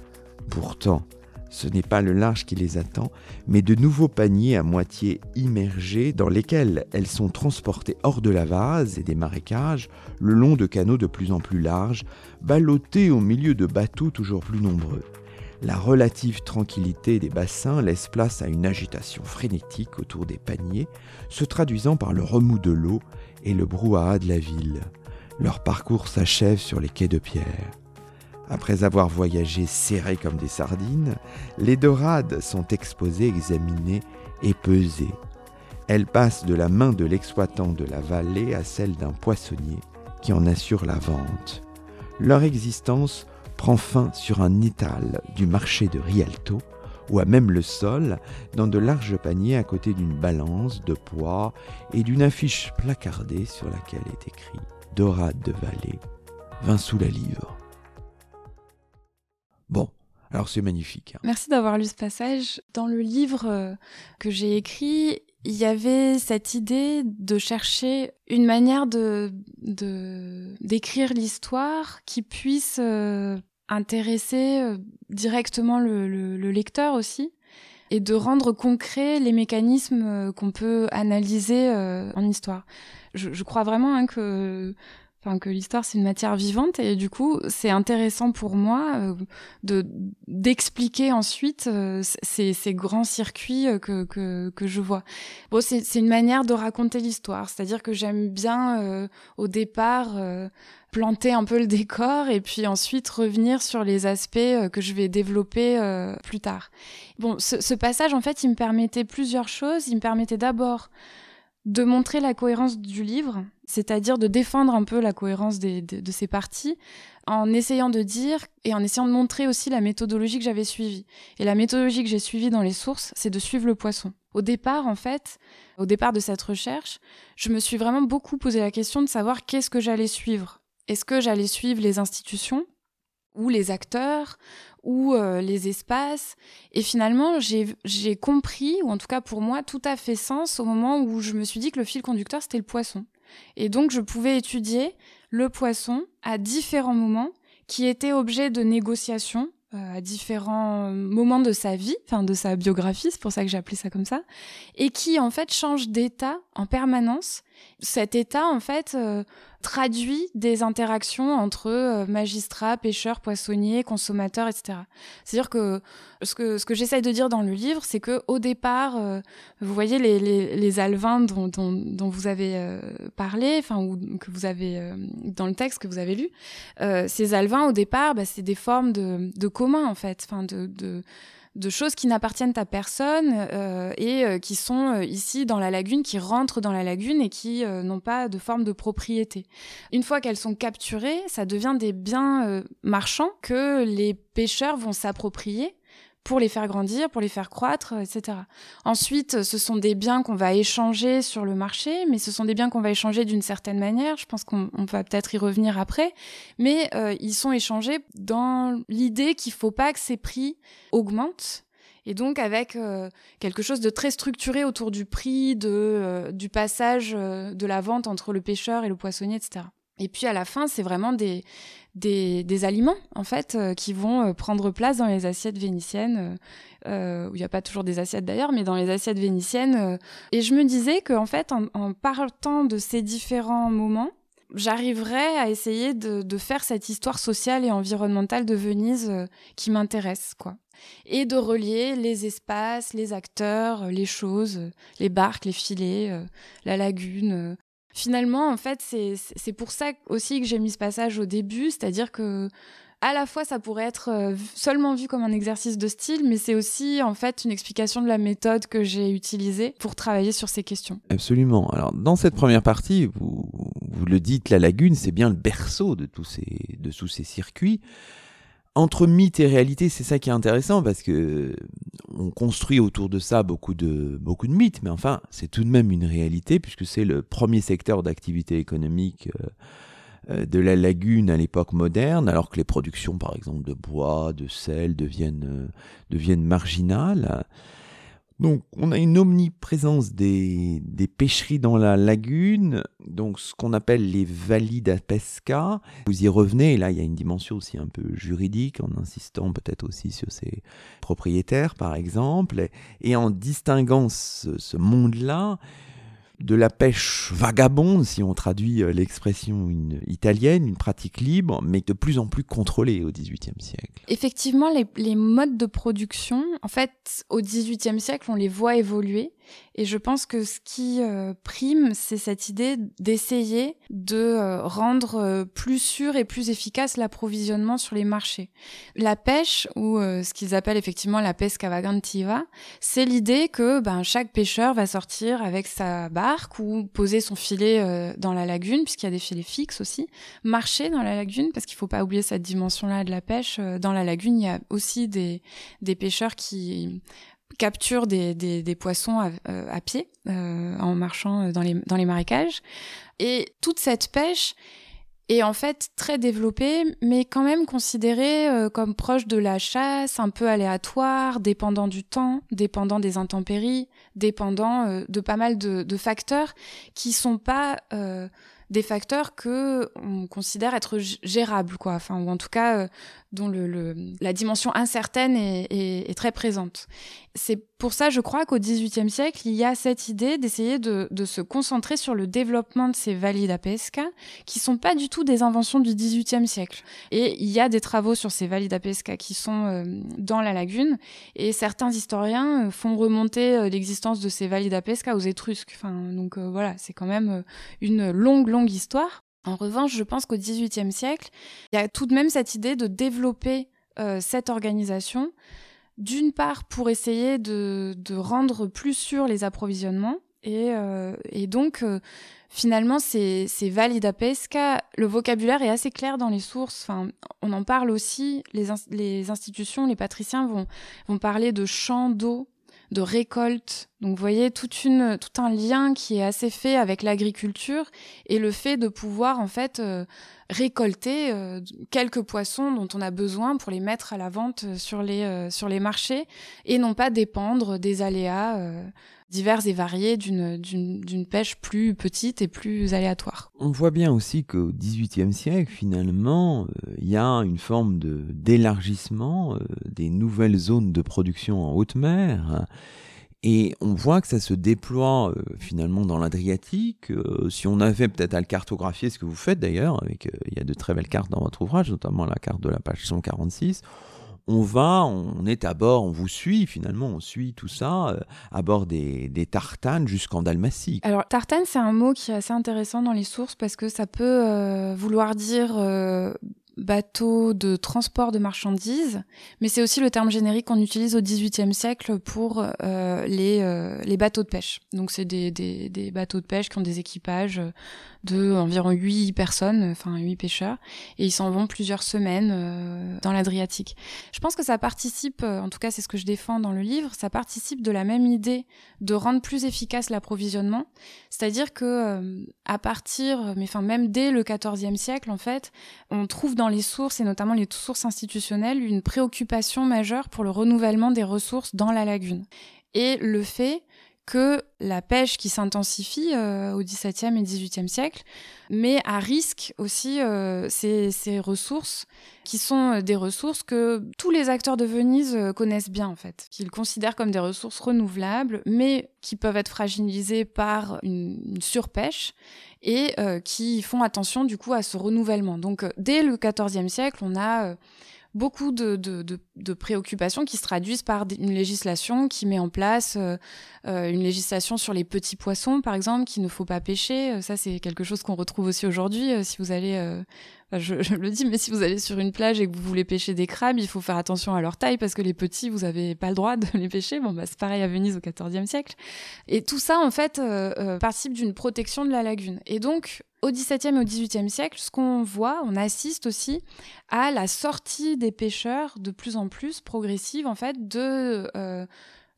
Pourtant, ce n'est pas le large qui les attend, mais de nouveaux paniers à moitié immergés dans lesquels elles sont transportées hors de la vase et des marécages, le long de canaux de plus en plus larges, ballottés au milieu de bateaux toujours plus nombreux. La relative tranquillité des bassins laisse place à une agitation frénétique autour des paniers, se traduisant par le remous de l'eau et le brouhaha de la ville. Leur parcours s'achève sur les quais de pierre. Après avoir voyagé serrés comme des sardines, les dorades sont exposées, examinées et pesées. Elles passent de la main de l'exploitant de la vallée à celle d'un poissonnier qui en assure la vente. Leur existence prend fin sur un étal du marché de Rialto, ou à même le sol, dans de larges paniers à côté d'une balance de poids et d'une affiche placardée sur laquelle est écrit Dorade de Vallée, 20 sous la livre. Bon, alors c'est magnifique. Hein.
Merci d'avoir lu ce passage. Dans le livre euh, que j'ai écrit, il y avait cette idée de chercher une manière de d'écrire l'histoire qui puisse euh, intéresser euh, directement le, lecteur aussi et de rendre concret les mécanismes euh, qu'on peut analyser euh, en histoire. Je, crois vraiment hein, que enfin que l'histoire c'est une matière vivante et du coup c'est intéressant pour moi euh, de d'expliquer ensuite euh, ces, ces, grands circuits euh, que, que, que je vois. Bon, c'est une manière de raconter l'histoire, c'est-à-dire que j'aime bien au départ planter un peu le décor et puis ensuite revenir sur les aspects que je vais développer plus tard. Bon, ce, ce passage en fait il me permettait plusieurs choses, il me permettait d'abord de montrer la cohérence du livre, c'est-à-dire de défendre un peu la cohérence de, de, ces parties, en essayant de dire et en essayant de montrer aussi la méthodologie que j'avais suivie. Et la méthodologie que j'ai suivie dans les sources, c'est de suivre le poisson. Au départ, en fait, au départ de cette recherche, je me suis vraiment beaucoup posé la question de savoir qu'est-ce que j'allais suivre. Est-ce que j'allais suivre les institutions ou les acteurs ou euh, les espaces. Et finalement, j'ai compris, ou en tout cas pour moi, tout a fait sens au moment où je me suis dit que le fil conducteur, c'était le poisson. Et donc, je pouvais étudier le poisson à différents moments qui étaient objets de négociation euh, à différents moments de sa vie, enfin de sa biographie, c'est pour ça que j'ai appelé ça comme ça, et qui en fait change d'état en permanence. Cet état en fait euh, traduit des interactions entre euh, magistrats, pêcheurs, poissonniers, consommateurs, etc. C'est-à-dire que ce que, j'essaye de dire dans le livre, c'est que au départ, euh, vous voyez les, les, les alvins dont, vous avez parlé, enfin ou que vous avez dans le texte que vous avez lu, ces alvins au départ, bah, c'est des formes de, de commun en fait, enfin de de choses qui n'appartiennent à personne euh, et euh, qui sont euh, ici dans la lagune, qui rentrent dans la lagune et qui n'ont pas de forme de propriété. Une fois qu'elles sont capturées, ça devient des biens marchands que les pêcheurs vont s'approprier pour les faire grandir, pour les faire croître, etc. Ensuite, ce sont des biens qu'on va échanger sur le marché, mais ce sont des biens qu'on va échanger d'une certaine manière. Je pense qu'on va peut-être y revenir après, mais euh, ils sont échangés dans l'idée qu'il faut pas que ces prix augmentent. Et donc avec euh, quelque chose de très structuré autour du prix, de, euh, du passage de la vente entre le pêcheur et le poissonnier, etc. Et puis à la fin, c'est vraiment des, des, aliments en fait euh, qui vont euh, prendre place dans les assiettes vénitiennes. Euh, où il n'y a pas toujours des assiettes d'ailleurs, mais dans les assiettes vénitiennes. et je me disais qu'en fait, en, en, partant de ces différents moments, j'arriverais à essayer de, de, faire cette histoire sociale et environnementale de Venise qui m'intéresse, quoi. Et de relier les espaces, les acteurs, les choses, les barques, les filets, la lagune, Finalement, en fait, c'est pour ça aussi que j'ai mis ce passage au début, c'est-à-dire que à la fois ça pourrait être euh, seulement vu comme un exercice de style, mais c'est aussi en fait une explication de la méthode que j'ai utilisée pour travailler sur ces questions.
Absolument. Alors dans cette première partie, vous, vous le dites, la lagune, c'est bien le berceau de tous ces, de tous ces circuits entre mythe et réalité, c'est ça qui est intéressant parce que on construit autour de ça beaucoup de, beaucoup mythes, mais enfin, c'est tout de même une réalité puisque c'est le premier secteur d'activité économique euh, euh, de la lagune à l'époque moderne, alors que les productions, par exemple, de bois, de sel deviennent, euh, deviennent marginales. Donc, on a une omniprésence des, des pêcheries dans la lagune, donc ce qu'on appelle les valides pesca. Vous y revenez, et là, il y a une dimension aussi un peu juridique, en insistant peut-être aussi sur ses propriétaires, par exemple, et, en distinguant ce monde-là de la pêche vagabonde, si on traduit euh, l'expression italienne, une pratique libre, mais de plus en plus contrôlée au XVIIIe siècle.
Effectivement, les, les, modes de production, en fait, au XVIIIe siècle, on les voit évoluer. Et je pense que ce qui euh, prime, c'est cette idée d'essayer de euh, rendre euh, plus sûr et plus efficace l'approvisionnement sur les marchés. La pêche, ou ce qu'ils appellent effectivement la pesca vagantiva, c'est l'idée que ben, chaque pêcheur va sortir avec sa barque ou poser son filet dans la lagune, puisqu'il y a des filets fixes aussi, marcher dans la lagune, parce qu'il faut pas oublier cette dimension-là de la pêche. Dans la lagune, il y a aussi des pêcheurs qui capture des, poissons à, euh, pied euh, en marchant dans les, dans les marécages. Et toute cette pêche est en fait très développée, mais quand même considérée euh, comme proche de la chasse, un peu aléatoire, dépendant du temps, dépendant des intempéries, dépendant de pas mal de, facteurs qui sont pas des facteurs que on considère être gérables, quoi. Enfin, ou en tout cas, euh, dont le, le, la dimension incertaine est, est, est très présente. C'est pour ça, je crois qu'au XVIIIe siècle, il y a cette idée d'essayer de, se concentrer sur le développement de ces valida pesca, qui sont pas du tout des inventions du XVIIIe siècle. Et il y a des travaux sur ces valida pesca qui sont euh, dans la lagune, et certains historiens euh, font remonter euh, l'existence de ces valida pesca aux Étrusques. Enfin, donc voilà, c'est quand même une longue, longue histoire. En revanche, je pense qu'au XVIIIe siècle, il y a tout de même cette idée de développer cette organisation d'une part pour essayer de, rendre plus sûrs les approvisionnements et, euh, donc euh, finalement c'est valida pesca. Le vocabulaire est assez clair dans les sources. Enfin on en parle aussi. Les, les institutions les patriciens vont vont parler de champs d'eau de récolte. Donc vous voyez toute une, tout un lien qui est assez fait avec l'agriculture et le fait de pouvoir en fait euh, récolter euh, quelques poissons dont on a besoin pour les mettre à la vente sur les, euh, sur les marchés et non pas dépendre des aléas divers et variés d'une pêche plus petite et plus aléatoire.
On voit bien aussi qu'au XVIIIe siècle, finalement, il y a une forme d'élargissement des nouvelles zones de production en haute mer. Et on voit que ça se déploie finalement dans l'Adriatique. si on avait peut-être à le cartographier, ce que vous faites d'ailleurs, avec il y a de très belles cartes dans votre ouvrage, notamment la carte de la page 146, on va, on est à bord, on vous suit finalement, on suit tout ça euh, à bord des, tartanes jusqu'en Dalmatie.
Alors tartane, c'est un mot qui est assez intéressant dans les sources parce que ça peut euh, vouloir dire euh, bateau de transport de marchandises, mais c'est aussi le terme générique qu'on utilise au XVIIIe siècle pour les, bateaux de pêche. Donc c'est des, bateaux de pêche qui ont des équipages de environ 8 personnes, enfin 8 pêcheurs, et ils s'en vont plusieurs semaines euh, dans l'Adriatique. Je pense que ça participe, euh, en tout cas c'est ce que je défends dans le livre, ça participe de la même idée de rendre plus efficace l'approvisionnement, c'est-à-dire que euh, à partir, mais enfin même dès le XIVe siècle en fait, on trouve dans les sources et notamment les sources institutionnelles une préoccupation majeure pour le renouvellement des ressources dans la lagune. Et le fait que la pêche qui s'intensifie euh, au XVIIe et XVIIIe siècle met à risque aussi euh, ces, ressources qui sont euh, des ressources que tous les acteurs de Venise connaissent bien en fait, qu'ils considèrent comme des ressources renouvelables, mais qui peuvent être fragilisées par une, surpêche et qui font attention du coup à ce renouvellement. Donc dès le XIVe siècle, on a beaucoup de, préoccupations qui se traduisent par une législation qui met en place euh, euh, une législation sur les petits poissons, par exemple, qu'il ne faut pas pêcher. Euh, ça, c'est quelque chose qu'on retrouve aussi aujourd'hui. si vous allez, je, le dis, mais si vous allez sur une plage et que vous voulez pêcher des crabes, il faut faire attention à leur taille parce que les petits, vous n'avez pas le droit [laughs] de les pêcher. Bon, bah, c'est pareil à Venise au XIVe siècle. Et tout ça, en fait, participe d'une protection de la lagune. Et donc, au XVIIe et au XVIIIe siècle, ce qu'on voit, on assiste aussi à la sortie des pêcheurs de plus en plus progressive en fait de euh,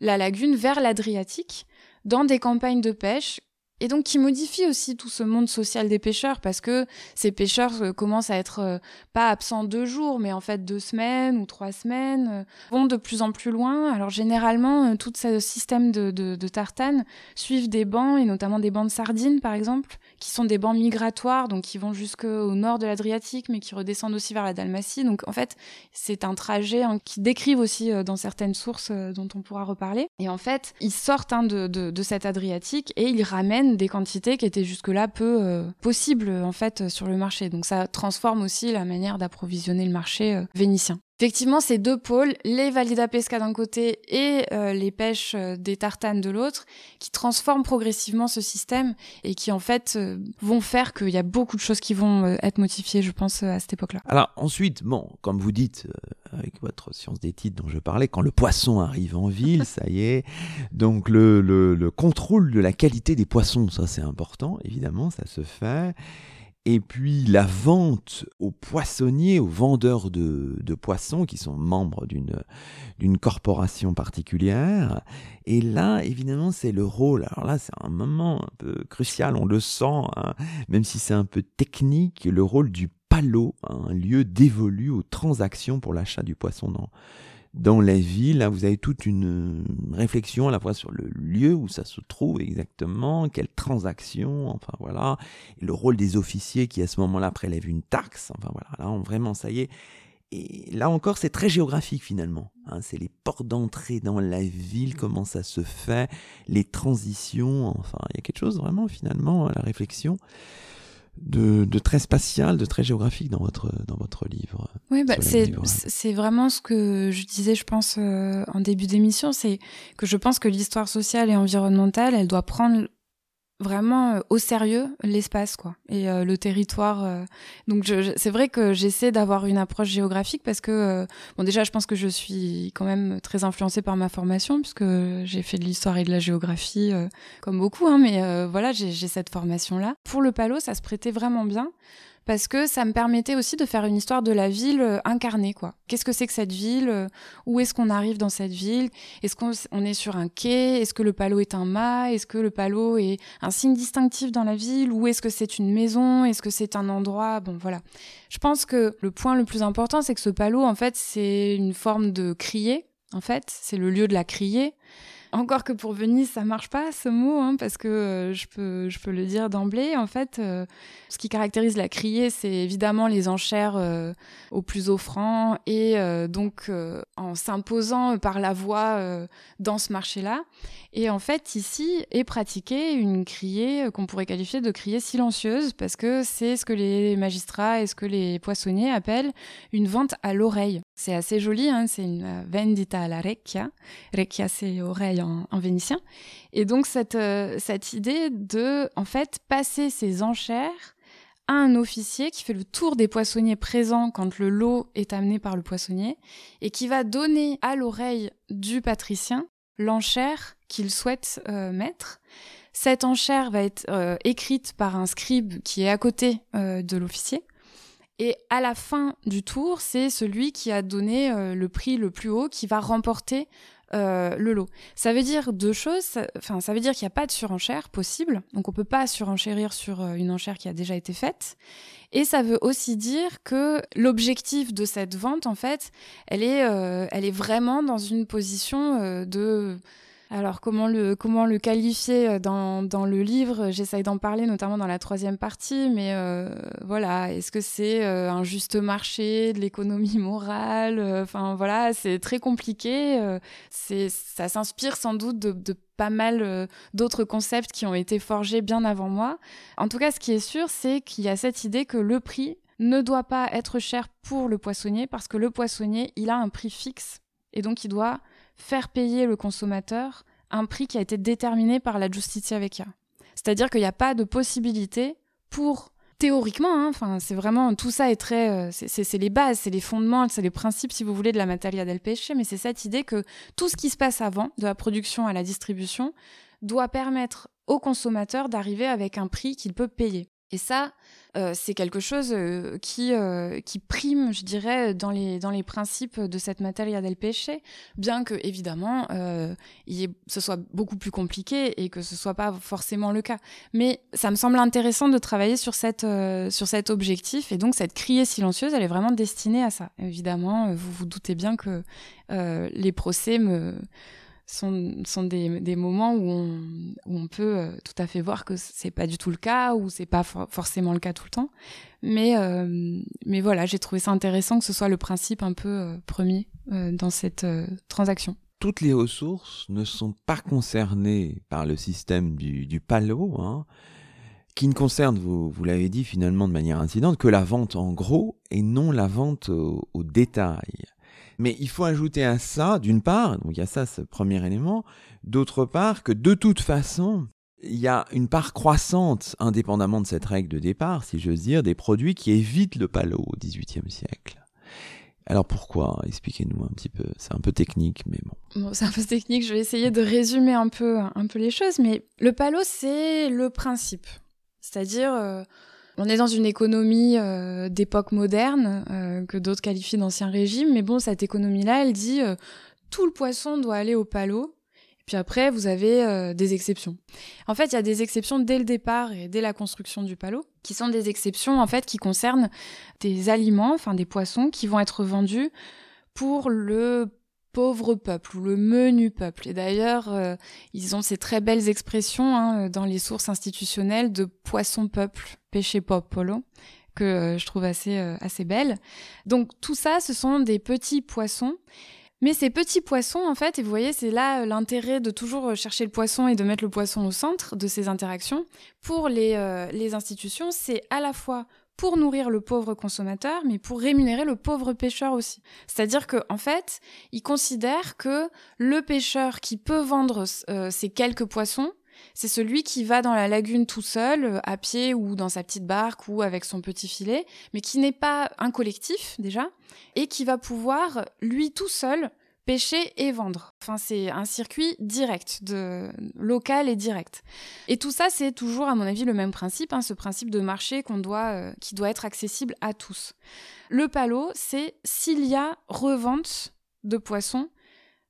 la lagune vers l'Adriatique dans des campagnes de pêche et donc qui modifie aussi tout ce monde social des pêcheurs parce que ces pêcheurs euh, commencent à être euh, pas absents deux jours mais en fait deux semaines ou trois semaines euh, vont de plus en plus loin. Alors généralement tout ce système de, de, de tartane suivent des bancs et notamment des bancs de sardines par exemple qui sont des bancs migratoires donc qui vont jusqu'au nord de l'Adriatique mais qui redescendent aussi vers la Dalmatie donc en fait c'est un trajet hein, qui décrivent aussi dans certaines sources dont on pourra reparler et en fait ils sortent hein, de, de, cet Adriatique et ils ramènent des quantités qui étaient jusque-là peu euh, possibles en fait sur le marché. Donc ça transforme aussi la manière d'approvisionner le marché euh, vénitien. Effectivement, ces deux pôles, les valida pesca d'un côté et euh, les pêches euh, des tartanes de l'autre, qui transforment progressivement ce système et qui en fait euh, vont faire qu'il y a beaucoup de choses qui vont être modifiées, je pense, à cette époque-là.
Alors ensuite, bon, comme vous dites avec votre science des titres dont je parlais, quand le poisson arrive en ville, [laughs] ça y est, donc le, le, le contrôle de la qualité des poissons, ça c'est important, évidemment, ça se fait. Et puis la vente aux poissonniers, aux vendeurs de, poissons qui sont membres d'une corporation particulière. Et là, évidemment, c'est le rôle. Alors là, c'est un moment un peu crucial, on le sent, hein, même si c'est un peu technique, le rôle du palot, un lieu dévolu aux transactions pour l'achat du poisson dans la ville, vous avez toute une réflexion à la fois sur le lieu où ça se trouve exactement, quelle transaction, enfin voilà, le rôle des officiers qui à ce moment-là prélèvent une taxe, enfin voilà, là, on, vraiment, ça y est. et là encore, c'est très géographique finalement. Hein. c'est les portes d'entrée dans la ville, comment ça se fait, les transitions. Enfin, il y a quelque chose vraiment finalement à la réflexion de, très spatial, de très géographique dans votre, dans votre livre.
Oui, bah, c'est vraiment ce que je disais, je pense, euh, en début d'émission, c'est que je pense que l'histoire sociale et environnementale, elle doit prendre vraiment euh, au sérieux l'espace quoi et euh, le territoire euh. donc c'est vrai que j'essaie d'avoir une approche géographique parce que bon déjà je pense que je suis quand même très influencée par ma formation puisque j'ai fait de l'histoire et de la géographie comme beaucoup hein, mais voilà j'ai cette formation là pour le palo ça se prêtait vraiment bien parce que ça me permettait aussi de faire une histoire de la ville euh, incarnée, quoi. Qu'est-ce que c'est que cette ville euh, Où est-ce qu'on arrive dans cette ville? Est-ce qu'on est sur un quai? Est-ce que le palo est un mât? Est-ce que le palo est un signe distinctif dans la ville? Ou est-ce que c'est une maison? Est-ce que c'est un endroit? Bon, voilà. Je pense que le point le plus important, c'est que ce palo, en fait, c'est une forme de crier. En fait, c'est le lieu de la crier. Encore que pour Venise, ça marche pas ce mot, hein, parce que euh, je, peux, le dire d'emblée. En fait, euh, ce qui caractérise la criée, c'est évidemment les enchères euh, au plus offrant et donc en s'imposant par la voix dans ce marché-là. Et en fait, ici est pratiquée une criée qu'on pourrait qualifier de criée silencieuse, parce que c'est ce que les magistrats et ce que les poissonniers appellent une vente à l'oreille. C'est assez joli, hein, c'est une vendita alla recchia. Recchia, c'est oreille en, vénitien. Et donc, cette, euh, cette idée de, en fait, passer ses enchères à un officier qui fait le tour des poissonniers présents quand le lot est amené par le poissonnier et qui va donner à l'oreille du patricien l'enchère qu'il souhaite euh, mettre. Cette enchère va être euh, écrite par un scribe qui est à côté de l'officier. Et à la fin du tour, c'est celui qui a donné euh, le prix le plus haut qui va remporter euh, le lot. Ça veut dire deux choses. Enfin, ça veut dire qu'il n'y a pas de surenchère possible. Donc, on peut pas surenchérir sur euh, une enchère qui a déjà été faite. Et ça veut aussi dire que l'objectif de cette vente, en fait, elle est, elle est vraiment dans une position de alors comment le comment le qualifier euh, dans, dans le livre? J'essaye d'en parler notamment dans la troisième partie, mais euh, voilà, est-ce que c'est euh, un juste marché, de l'économie morale? Enfin voilà, c'est très compliqué. c'est ça s'inspire sans doute de, de pas mal d'autres concepts qui ont été forgés bien avant moi. En tout cas, ce qui est sûr, c'est qu'il y a cette idée que le prix ne doit pas être cher pour le poissonnier parce que le poissonnier, il a un prix fixe et donc il doit faire payer le consommateur un prix qui a été déterminé par la Justitia Vecchia. C'est-à-dire qu'il n'y a pas de possibilité pour théoriquement, hein, enfin c'est vraiment tout ça est très, euh, c'est les bases, c'est les fondements, c'est les principes si vous voulez de la materia del pesce, mais c'est cette idée que tout ce qui se passe avant, de la production à la distribution, doit permettre au consommateur d'arriver avec un prix qu'il peut payer. Et ça, euh, c'est quelque chose euh, qui, euh, qui prime, je dirais, dans les, dans les principes de cette materia del pesce, bien que, évidemment, ce soit beaucoup plus compliqué et que ce soit pas forcément le cas. Mais ça me semble intéressant de travailler sur, cette, sur cet objectif, et donc cette criée silencieuse, elle est vraiment destinée à ça. Évidemment, vous vous doutez bien que les procès me sont, sont des, des, moments où on, où on peut euh, tout à fait voir que c'est pas du tout le cas ou c'est pas forcément le cas tout le temps. Mais, euh, mais voilà, j'ai trouvé ça intéressant que ce soit le principe un peu euh, premier dans cette transaction.
Toutes les ressources ne sont pas concernées par le système du, du palo, hein, qui ne concerne, vous, vous l'avez dit finalement de manière incidente, que la vente en gros et non la vente au, au détail. Mais il faut ajouter à ça, d'une part, donc il y a ça, ce premier élément, d'autre part, que de toute façon, il y a une part croissante, indépendamment de cette règle de départ, si j'ose dire, des produits qui évitent le palo au XVIIIe siècle. Alors pourquoi? Expliquez-nous un petit peu. C'est un peu technique, mais bon.
c'est un peu technique. Je vais essayer de résumer un peu, un peu les choses. Mais le palo, c'est le principe. C'est-à-dire, euh, on est dans une économie euh, d'époque moderne euh, que d'autres qualifient d'ancien régime, mais bon, cette économie-là, elle dit euh, tout le poisson doit aller au palot. Et puis après, vous avez des exceptions. En fait, il y a des exceptions dès le départ et dès la construction du palot, qui sont des exceptions en fait qui concernent des aliments, enfin des poissons, qui vont être vendus pour le pauvre peuple ou le menu peuple. Et d'ailleurs, ils ont ces très belles expressions hein, dans les sources institutionnelles de poisson peuple, pêché popolo, que je trouve assez, assez belle. Donc tout ça, ce sont des petits poissons. Mais ces petits poissons, en fait, et vous voyez, c'est là l'intérêt de toujours chercher le poisson et de mettre le poisson au centre de ces interactions. Pour les, les institutions, c'est à la fois pour nourrir le pauvre consommateur, mais pour rémunérer le pauvre pêcheur aussi. C'est-à-dire qu'en en fait, ils considèrent que le pêcheur qui peut vendre euh, ces quelques poissons, c'est celui qui va dans la lagune tout seul, euh, à pied ou dans sa petite barque ou avec son petit filet, mais qui n'est pas un collectif déjà, et qui va pouvoir, lui tout seul, pêcher et vendre. Enfin, c'est un circuit direct, de local et direct. Et tout ça, c'est toujours, à mon avis, le même principe, hein, ce principe de marché qu'on doit, euh, qui doit être accessible à tous. Le palo, c'est s'il y a revente de poissons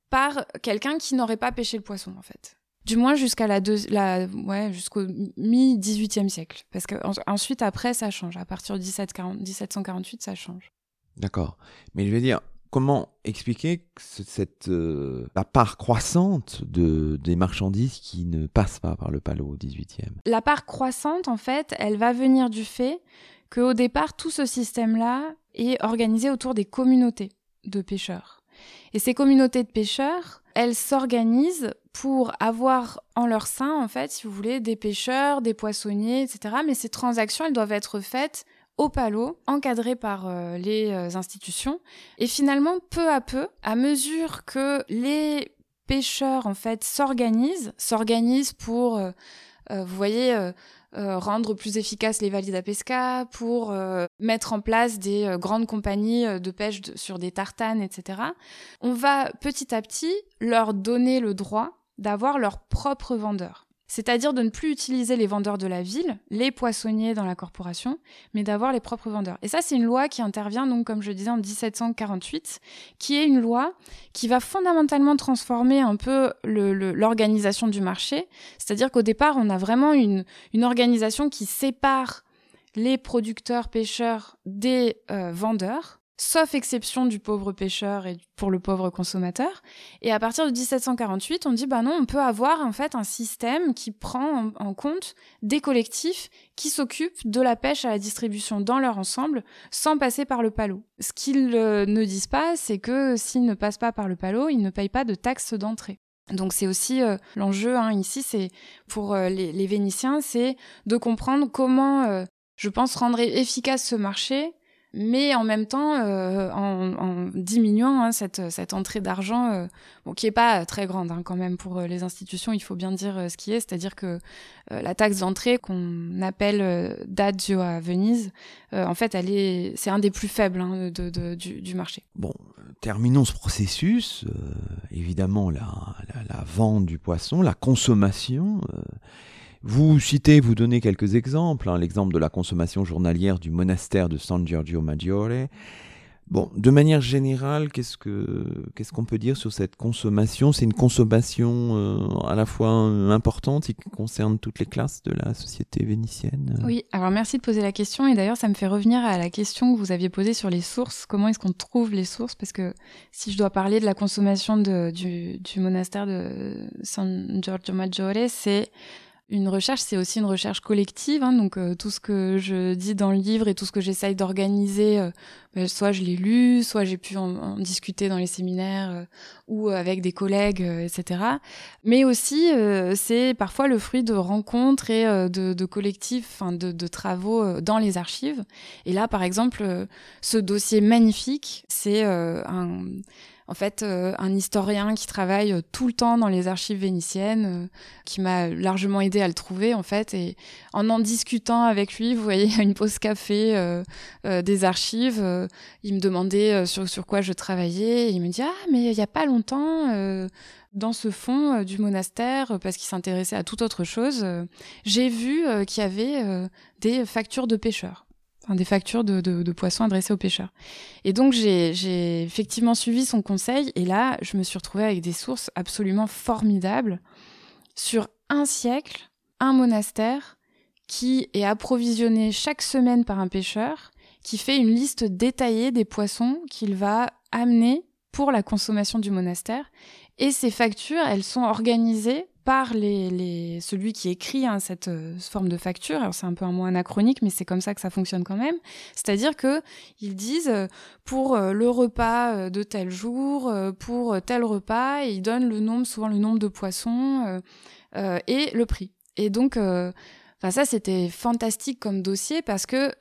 par quelqu'un qui n'aurait pas pêché le poisson, en fait. Du moins jusqu'à la, la ouais, jusqu'au mi 18e siècle, parce que ensuite après ça change. À partir de 1748, ça change.
D'accord. Mais je veux dire, comment expliquer cette, euh, la part croissante de, des marchandises qui ne passent pas par le palo au 18e
La part croissante, en fait, elle va venir du fait qu'au départ, tout ce système-là est organisé autour des communautés de pêcheurs. Et ces communautés de pêcheurs, elles s'organisent pour avoir en leur sein, en fait, si vous voulez, des pêcheurs, des poissonniers, etc. Mais ces transactions, elles doivent être faites au palot, encadré par euh, les euh, institutions. Et finalement, peu à peu, à mesure que les pêcheurs en fait s'organisent, s'organisent pour, euh, vous voyez, rendre plus efficaces les valides à pesca, pour mettre en place des grandes compagnies de pêche sur des tartanes, etc. On va petit à petit leur donner le droit d'avoir leur propre vendeur c'est-à-dire de ne plus utiliser les vendeurs de la ville, les poissonniers dans la corporation, mais d'avoir les propres vendeurs. Et ça, c'est une loi qui intervient, donc, comme je disais, en 1748, qui est une loi qui va fondamentalement transformer un peu l'organisation du marché. C'est-à-dire qu'au départ, on a vraiment une, une organisation qui sépare les producteurs pêcheurs des euh, vendeurs sauf exception du pauvre pêcheur et pour le pauvre consommateur. Et à partir de 1748, on dit bah non, on peut avoir en fait un système qui prend en, compte des collectifs qui s'occupent de la pêche à la distribution dans leur ensemble sans passer par le palot. Ce qu'ils euh, ne disent pas, c'est que s'ils ne passent pas par le palot, ils ne payent pas de taxes d'entrée. Donc c'est aussi euh, l'enjeu hein, ici, c'est pour euh, les, les, Vénitiens, c'est de comprendre comment, je pense, rendre efficace ce marché mais en même temps euh, en, en, diminuant hein, cette, cette, entrée d'argent, euh, bon, qui est pas très grande hein, quand même pour euh, les institutions, il faut bien dire ce qui est, c'est-à-dire que la taxe d'entrée qu'on appelle d'Adzio à Venise, en fait, elle est, c'est un des plus faibles hein, de, de, du, du, marché.
Bon, terminons ce processus. évidemment, la, la, la, vente du poisson, la consommation. Vous citez, vous donnez quelques exemples, hein, l'exemple de la consommation journalière du monastère de San Giorgio Maggiore. Bon, de manière générale, qu'est-ce que qu'est-ce qu'on peut dire sur cette consommation? C'est une consommation euh, à la fois importante et qui concerne toutes les classes de la société vénitienne?
Oui, alors merci de poser la question et d'ailleurs ça me fait revenir à la question que vous aviez posée sur les sources. Comment est-ce qu'on trouve les sources? Parce que si je dois parler de la consommation du monastère de San Giorgio Maggiore, c'est une recherche, c'est aussi une recherche collective. Hein, donc euh, tout ce que je dis dans le livre et tout ce que j'essaye d'organiser, euh, soit je l'ai lu, soit j'ai pu en, discuter dans les séminaires euh, ou avec des collègues, etc. Mais aussi, c'est parfois le fruit de rencontres et de, collectifs, de, de, travaux dans les archives. Et là, par exemple, ce dossier magnifique, c'est un en fait euh, un historien qui travaille euh, tout le temps dans les archives vénitiennes, euh, qui m'a largement aidé à le trouver en fait. Et en en discutant avec lui, vous voyez, une pause café des archives, il me demandait sur, sur quoi je travaillais. Et il me dit ah mais il y a pas longtemps dans ce fond du monastère, parce qu'il s'intéressait à toute autre chose, j'ai vu qu'il y avait des factures de pêcheurs des factures de, poissons adressées aux pêcheurs. Et donc j'ai effectivement suivi son conseil et là je me suis retrouvée avec des sources absolument formidables sur un siècle, un monastère qui est approvisionné chaque semaine par un pêcheur qui fait une liste détaillée des poissons qu'il va amener pour la consommation du monastère. Et ces factures, elles sont organisées par les, celui qui écrit hein, cette euh, forme de facture. Alors c'est un peu un mot anachronique, mais c'est comme ça que ça fonctionne quand même. C'est-à-dire que ils disent euh, pour euh, le repas de tel jour, pour tel repas, et ils donnent le nombre, souvent le nombre de poissons et le prix. Et donc, enfin ça c'était fantastique comme dossier parce que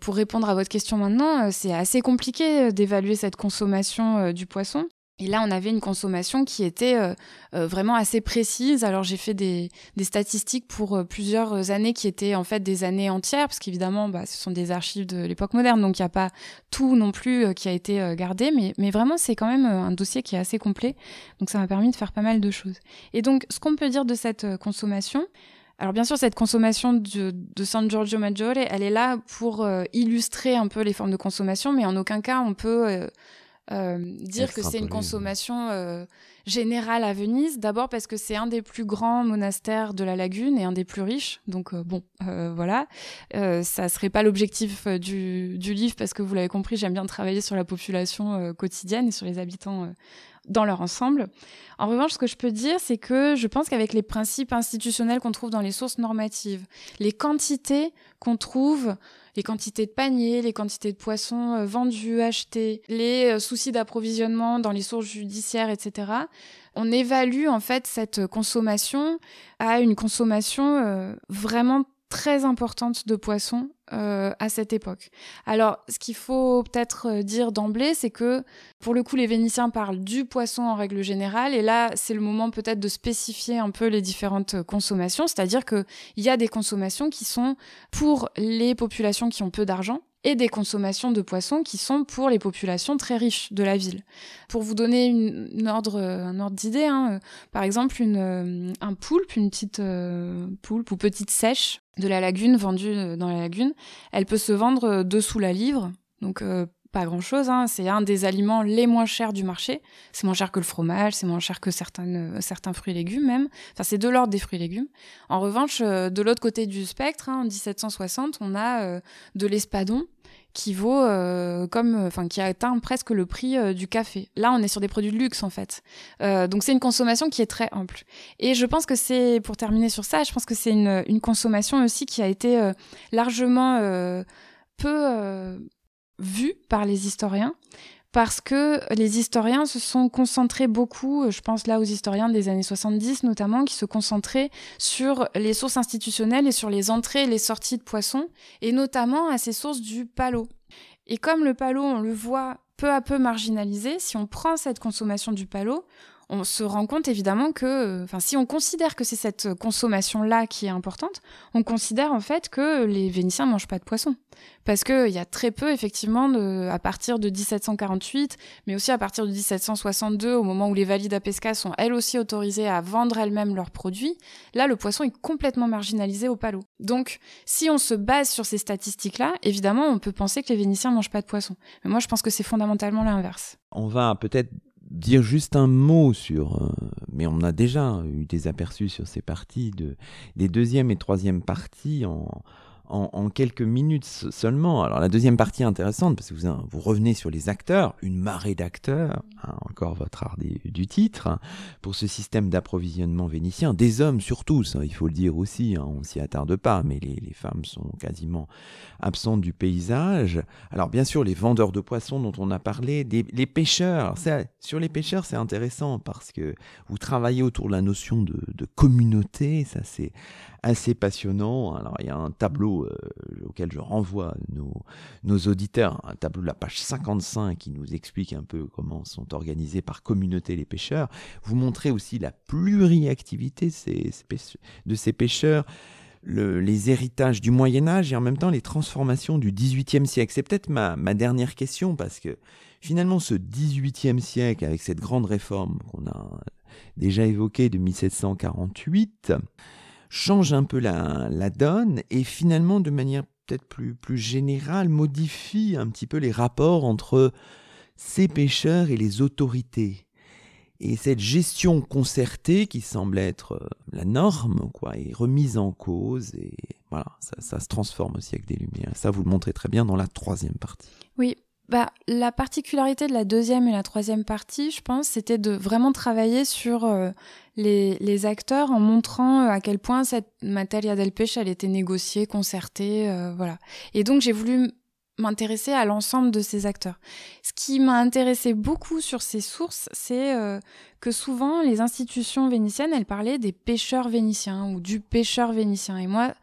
pour répondre à votre question maintenant, c'est assez compliqué d'évaluer cette consommation du poisson. Et là, on avait une consommation qui était euh, euh, vraiment assez précise. Alors, j'ai fait des, statistiques pour euh, plusieurs années qui étaient en fait des années entières, parce qu'évidemment, bah, ce sont des archives de l'époque moderne, donc il n'y a pas tout non plus qui a été gardé. Mais, mais vraiment, c'est quand même un dossier qui est assez complet. Donc, ça m'a permis de faire pas mal de choses. Et donc, ce qu'on peut dire de cette consommation, alors bien sûr, cette consommation de, de, San Giorgio Maggiore, elle est là pour illustrer un peu les formes de consommation, mais en aucun cas on peut euh, dire que c'est une consommation euh, générale à Venise. D'abord parce que c'est un des plus grands monastères de la lagune et un des plus riches. Donc euh, bon, voilà. ça serait pas l'objectif du, du, livre parce que vous l'avez compris, j'aime bien travailler sur la population quotidienne et sur les habitants dans leur ensemble. En revanche, ce que je peux dire, c'est que je pense qu'avec les principes institutionnels qu'on trouve dans les sources normatives, les quantités qu'on trouve les quantités de paniers, les quantités de poissons euh, vendus, achetés, les euh, soucis d'approvisionnement dans les sources judiciaires, etc. On évalue en fait cette consommation à une consommation euh, vraiment très importante de poissons euh, à cette époque. Alors, ce qu'il faut peut-être euh, dire d'emblée, c'est que pour le coup, les Vénitiens parlent du poisson en règle générale, et là, c'est le moment peut-être de spécifier un peu les différentes consommations, c'est-à-dire qu'il y a des consommations qui sont pour les populations qui ont peu d'argent, et des consommations de poissons qui sont pour les populations très riches de la ville. Pour vous donner un ordre d'idée, hein, euh, par exemple, une, euh, un poulpe, une petite euh, poulpe ou petite sèche de la lagune vendue dans la lagune, elle peut se vendre dessous la livre, donc pas grand chose. Hein. C'est un des aliments les moins chers du marché. C'est moins cher que le fromage, c'est moins cher que certaines, certains fruits et légumes même. Enfin, c'est de l'ordre des fruits et légumes. En revanche, de l'autre côté du spectre, hein, en 1760, on a de l'espadon qui vaut euh, comme enfin qui atteint presque le prix euh, du café. Là, on est sur des produits de luxe en fait. Euh, donc c'est une consommation qui est très ample. Et je pense que c'est pour terminer sur ça, je pense que c'est une, une consommation aussi qui a été largement peu vue par les historiens parce que les historiens se sont concentrés beaucoup, je pense là aux historiens des années 70 notamment, qui se concentraient sur les sources institutionnelles et sur les entrées et les sorties de poissons, et notamment à ces sources du palot. Et comme le palot, on le voit peu à peu marginalisé, si on prend cette consommation du palot, on se rend compte évidemment que, euh, enfin, si on considère que c'est cette consommation-là qui est importante, on considère en fait que les Vénitiens mangent pas de poisson. Parce qu'il y a très peu, effectivement, à partir de 1748, mais aussi à partir de 1762, au moment où les valides à sont elles aussi autorisées à vendre elles-mêmes leurs produits, là, le poisson est complètement marginalisé au palot. Donc, si on se base sur ces statistiques-là, évidemment, on peut penser que les Vénitiens mangent pas de poisson. Mais moi, je pense que c'est fondamentalement l'inverse.
On va peut-être dire juste un mot sur, euh, mais on a déjà eu des aperçus sur ces parties de, des deuxième et troisième parties en, en, quelques minutes seulement. Alors la deuxième partie intéressante parce que vous, vous revenez sur les acteurs, une marée d'acteurs, hein, encore votre art du, titre, hein, pour ce système d'approvisionnement vénitien, des hommes surtout, ça, il faut le dire aussi, hein, on s'y attarde pas, mais les, femmes sont quasiment absentes du paysage. Alors bien sûr les vendeurs de poissons dont on a parlé, les pêcheurs. Sur les pêcheurs c'est intéressant parce que vous travaillez autour de la notion de communauté, ça c'est assez passionnant. Alors il y a un tableau euh, auquel je renvoie nos, auditeurs, un tableau de la page 55 qui nous explique un peu comment sont organisés par communauté les pêcheurs. Vous montrez aussi la pluriactivité de ces pêcheurs. les héritages du Moyen Âge et en même temps les transformations du XVIIIe siècle. C'est peut-être ma, ma, dernière question parce que finalement ce XVIIIe siècle avec cette grande réforme qu'on a déjà évoquée de 1748, change un peu la, donne et finalement de manière peut-être plus, plus générale modifie un petit peu les rapports entre ces pêcheurs et les autorités. Et cette gestion concertée qui semble être euh, la norme, quoi, est remise en cause et voilà, ça, ça se transforme aussi avec des lumières. Ça, vous le montrez très bien dans la troisième partie.
Oui, bah, la particularité de la deuxième et la troisième partie, je pense, c'était de vraiment travailler sur euh, les, acteurs en montrant euh, à quel point cette materia del pêche, était négociée, concertée, euh, voilà. Et donc j'ai voulu m'intéresser à l'ensemble de ces acteurs. Ce qui m'a intéressé beaucoup sur ces sources, c'est que souvent les institutions vénitiennes, elles parlaient des pêcheurs vénitiens ou du pêcheur vénitien. Et moi,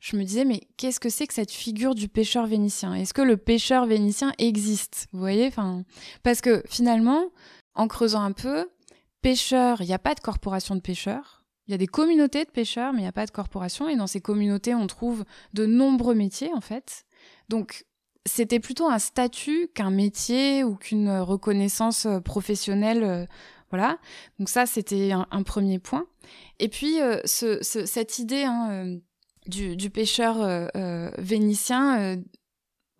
je me disais, mais qu'est-ce que c'est que cette figure du pêcheur vénitien? Est-ce que le pêcheur vénitien existe? Vous voyez enfin, Parce que finalement, en creusant un peu, pêcheur, il n'y a pas de corporation de pêcheurs. Il y a des communautés de pêcheurs, mais il n'y a pas de corporation. Et dans ces communautés, on trouve de nombreux métiers, en fait. Donc, c'était plutôt un statut qu'un métier ou qu'une reconnaissance euh, professionnelle. Euh, voilà. Donc ça, c'était un, premier point. Et puis, euh, ce, cette idée hein, du, pêcheur euh, euh, vénitien, euh,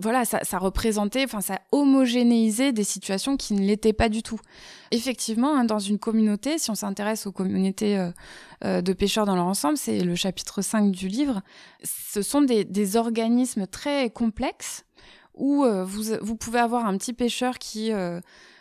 voilà, ça, représentait, enfin, ça homogénéisait des situations qui ne l'étaient pas du tout. Effectivement, hein, dans une communauté, si on s'intéresse aux communautés de pêcheurs dans leur ensemble, c'est le chapitre 5 du livre, ce sont des, organismes très complexes où vous, pouvez avoir un petit pêcheur qui...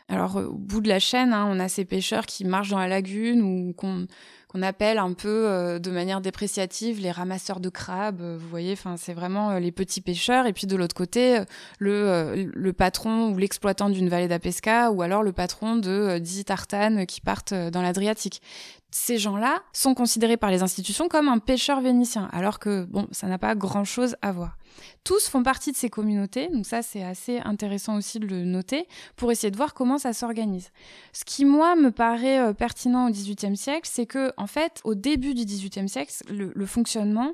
alors, au bout de la chaîne, hein, on a ces pêcheurs qui marchent dans la lagune ou qu'on qu'on appelle un peu euh, de manière dépréciative les ramasseurs de crabes. Euh, vous voyez, enfin c'est vraiment euh, les petits pêcheurs. Et puis de l'autre côté, le, le patron ou l'exploitant d'une vallée d'Apesca ou alors le patron de 10 tartanes qui partent dans l'Adriatique ces gens-là sont considérés par les institutions comme un pêcheur vénitien, alors que bon, ça n'a pas grand-chose à voir. Tous font partie de ces communautés, donc ça c'est assez intéressant aussi de le noter, pour essayer de voir comment ça s'organise. Ce qui moi me paraît euh, pertinent au XVIIIe siècle, c'est que en fait, au début du XVIIIe siècle, le fonctionnement,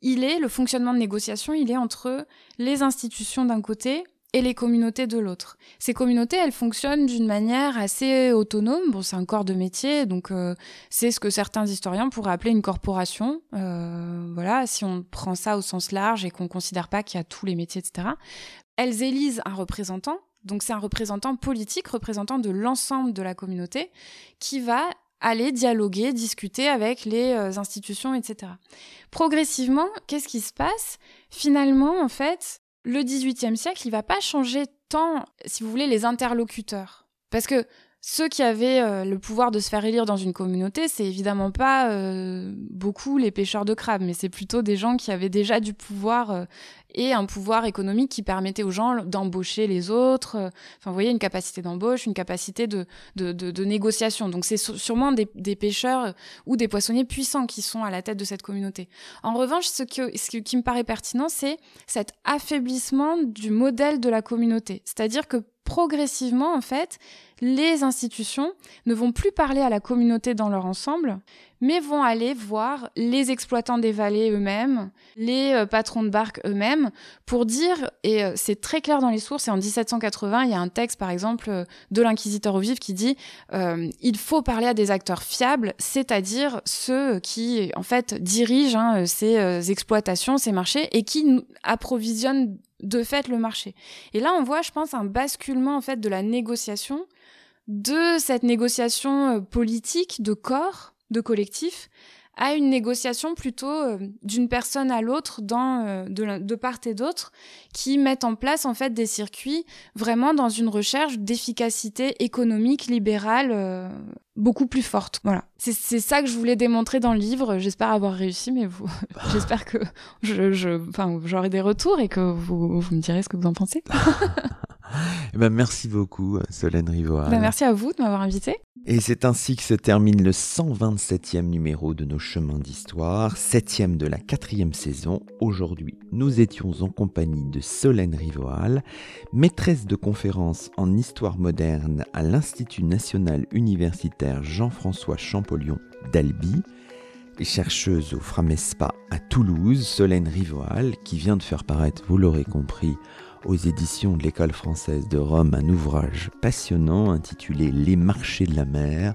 il est le fonctionnement de négociation, il est entre les institutions d'un côté et les communautés de l'autre. Ces communautés, elles fonctionnent d'une manière assez autonome. Bon, c'est un corps de métier, donc euh, c'est ce que certains historiens pourraient appeler une corporation. Euh, voilà, si on prend ça au sens large et qu'on considère pas qu'il y a tous les métiers, etc. Elles élisent un représentant. Donc c'est un représentant politique, représentant de l'ensemble de la communauté, qui va aller dialoguer, discuter avec les euh, institutions, etc. Progressivement, qu'est-ce qui se passe? Finalement, en fait, le XVIIIe siècle, il va pas changer tant, si vous voulez, les interlocuteurs. Parce que ceux qui avaient euh, le pouvoir de se faire élire dans une communauté, c'est évidemment pas euh, beaucoup les pêcheurs de crabes, mais c'est plutôt des gens qui avaient déjà du pouvoir euh, et un pouvoir économique qui permettait aux gens d'embaucher les autres. Enfin, vous voyez, une capacité d'embauche, une capacité de, de, négociation. Donc, c'est sûrement des, des, pêcheurs ou des poissonniers puissants qui sont à la tête de cette communauté. En revanche, ce, que, ce qui me paraît pertinent, c'est cet affaiblissement du modèle de la communauté. C'est-à-dire que progressivement, en fait, les institutions ne vont plus parler à la communauté dans leur ensemble, mais vont aller voir les exploitants des vallées eux-mêmes, les euh, patrons de barques eux-mêmes, pour dire, et euh, c'est très clair dans les sources, et en 1780, il y a un texte, par exemple, euh, de l'inquisiteur au vif qui dit il faut parler à des acteurs fiables, c'est-à-dire ceux qui, en fait, dirigent hein, ces exploitations, ces marchés, et qui approvisionnent de fait le marché. Et là, on voit, je pense, un basculement, en fait, de la négociation de cette négociation euh, politique de corps, de collectif, à une négociation plutôt euh, d'une personne à l'autre dans euh, de, part et d'autre qui mettent en place en fait des circuits vraiment dans une recherche d'efficacité économique libérale beaucoup plus forte. Voilà. C'est ça que je voulais démontrer dans le livre. J'espère avoir réussi mais [laughs] j'espère que je j'aurai des retours et que vous, vous me direz ce que vous en pensez [laughs]
Eh ben, merci beaucoup, Solène Rivoire.
Ben, merci à vous de m'avoir invité.
Et c'est ainsi que se termine le 127e numéro de nos chemins d'histoire, septième de la quatrième saison. Aujourd'hui, nous étions en compagnie de Solène Rivoal, maîtresse de conférences en histoire moderne à l'Institut national universitaire Jean-François Champollion d'Albi, chercheuse au Framespa à Toulouse, Solène Rivoal, qui vient de faire paraître, vous l'aurez compris, aux éditions de l'École française de Rome un ouvrage passionnant intitulé Les marchés de la mer,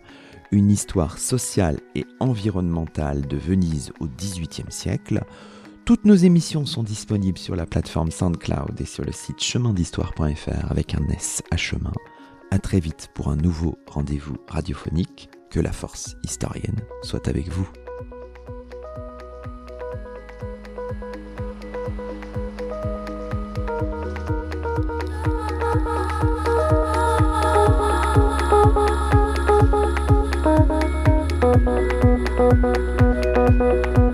une histoire sociale et environnementale de Venise au XVIIIe siècle. Toutes nos émissions sont disponibles sur la plateforme SoundCloud et sur le site chemindhistoire.fr avec un S à chemin. A très vite pour un nouveau rendez-vous radiophonique. Que la force historienne soit avec vous.
Thank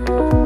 you.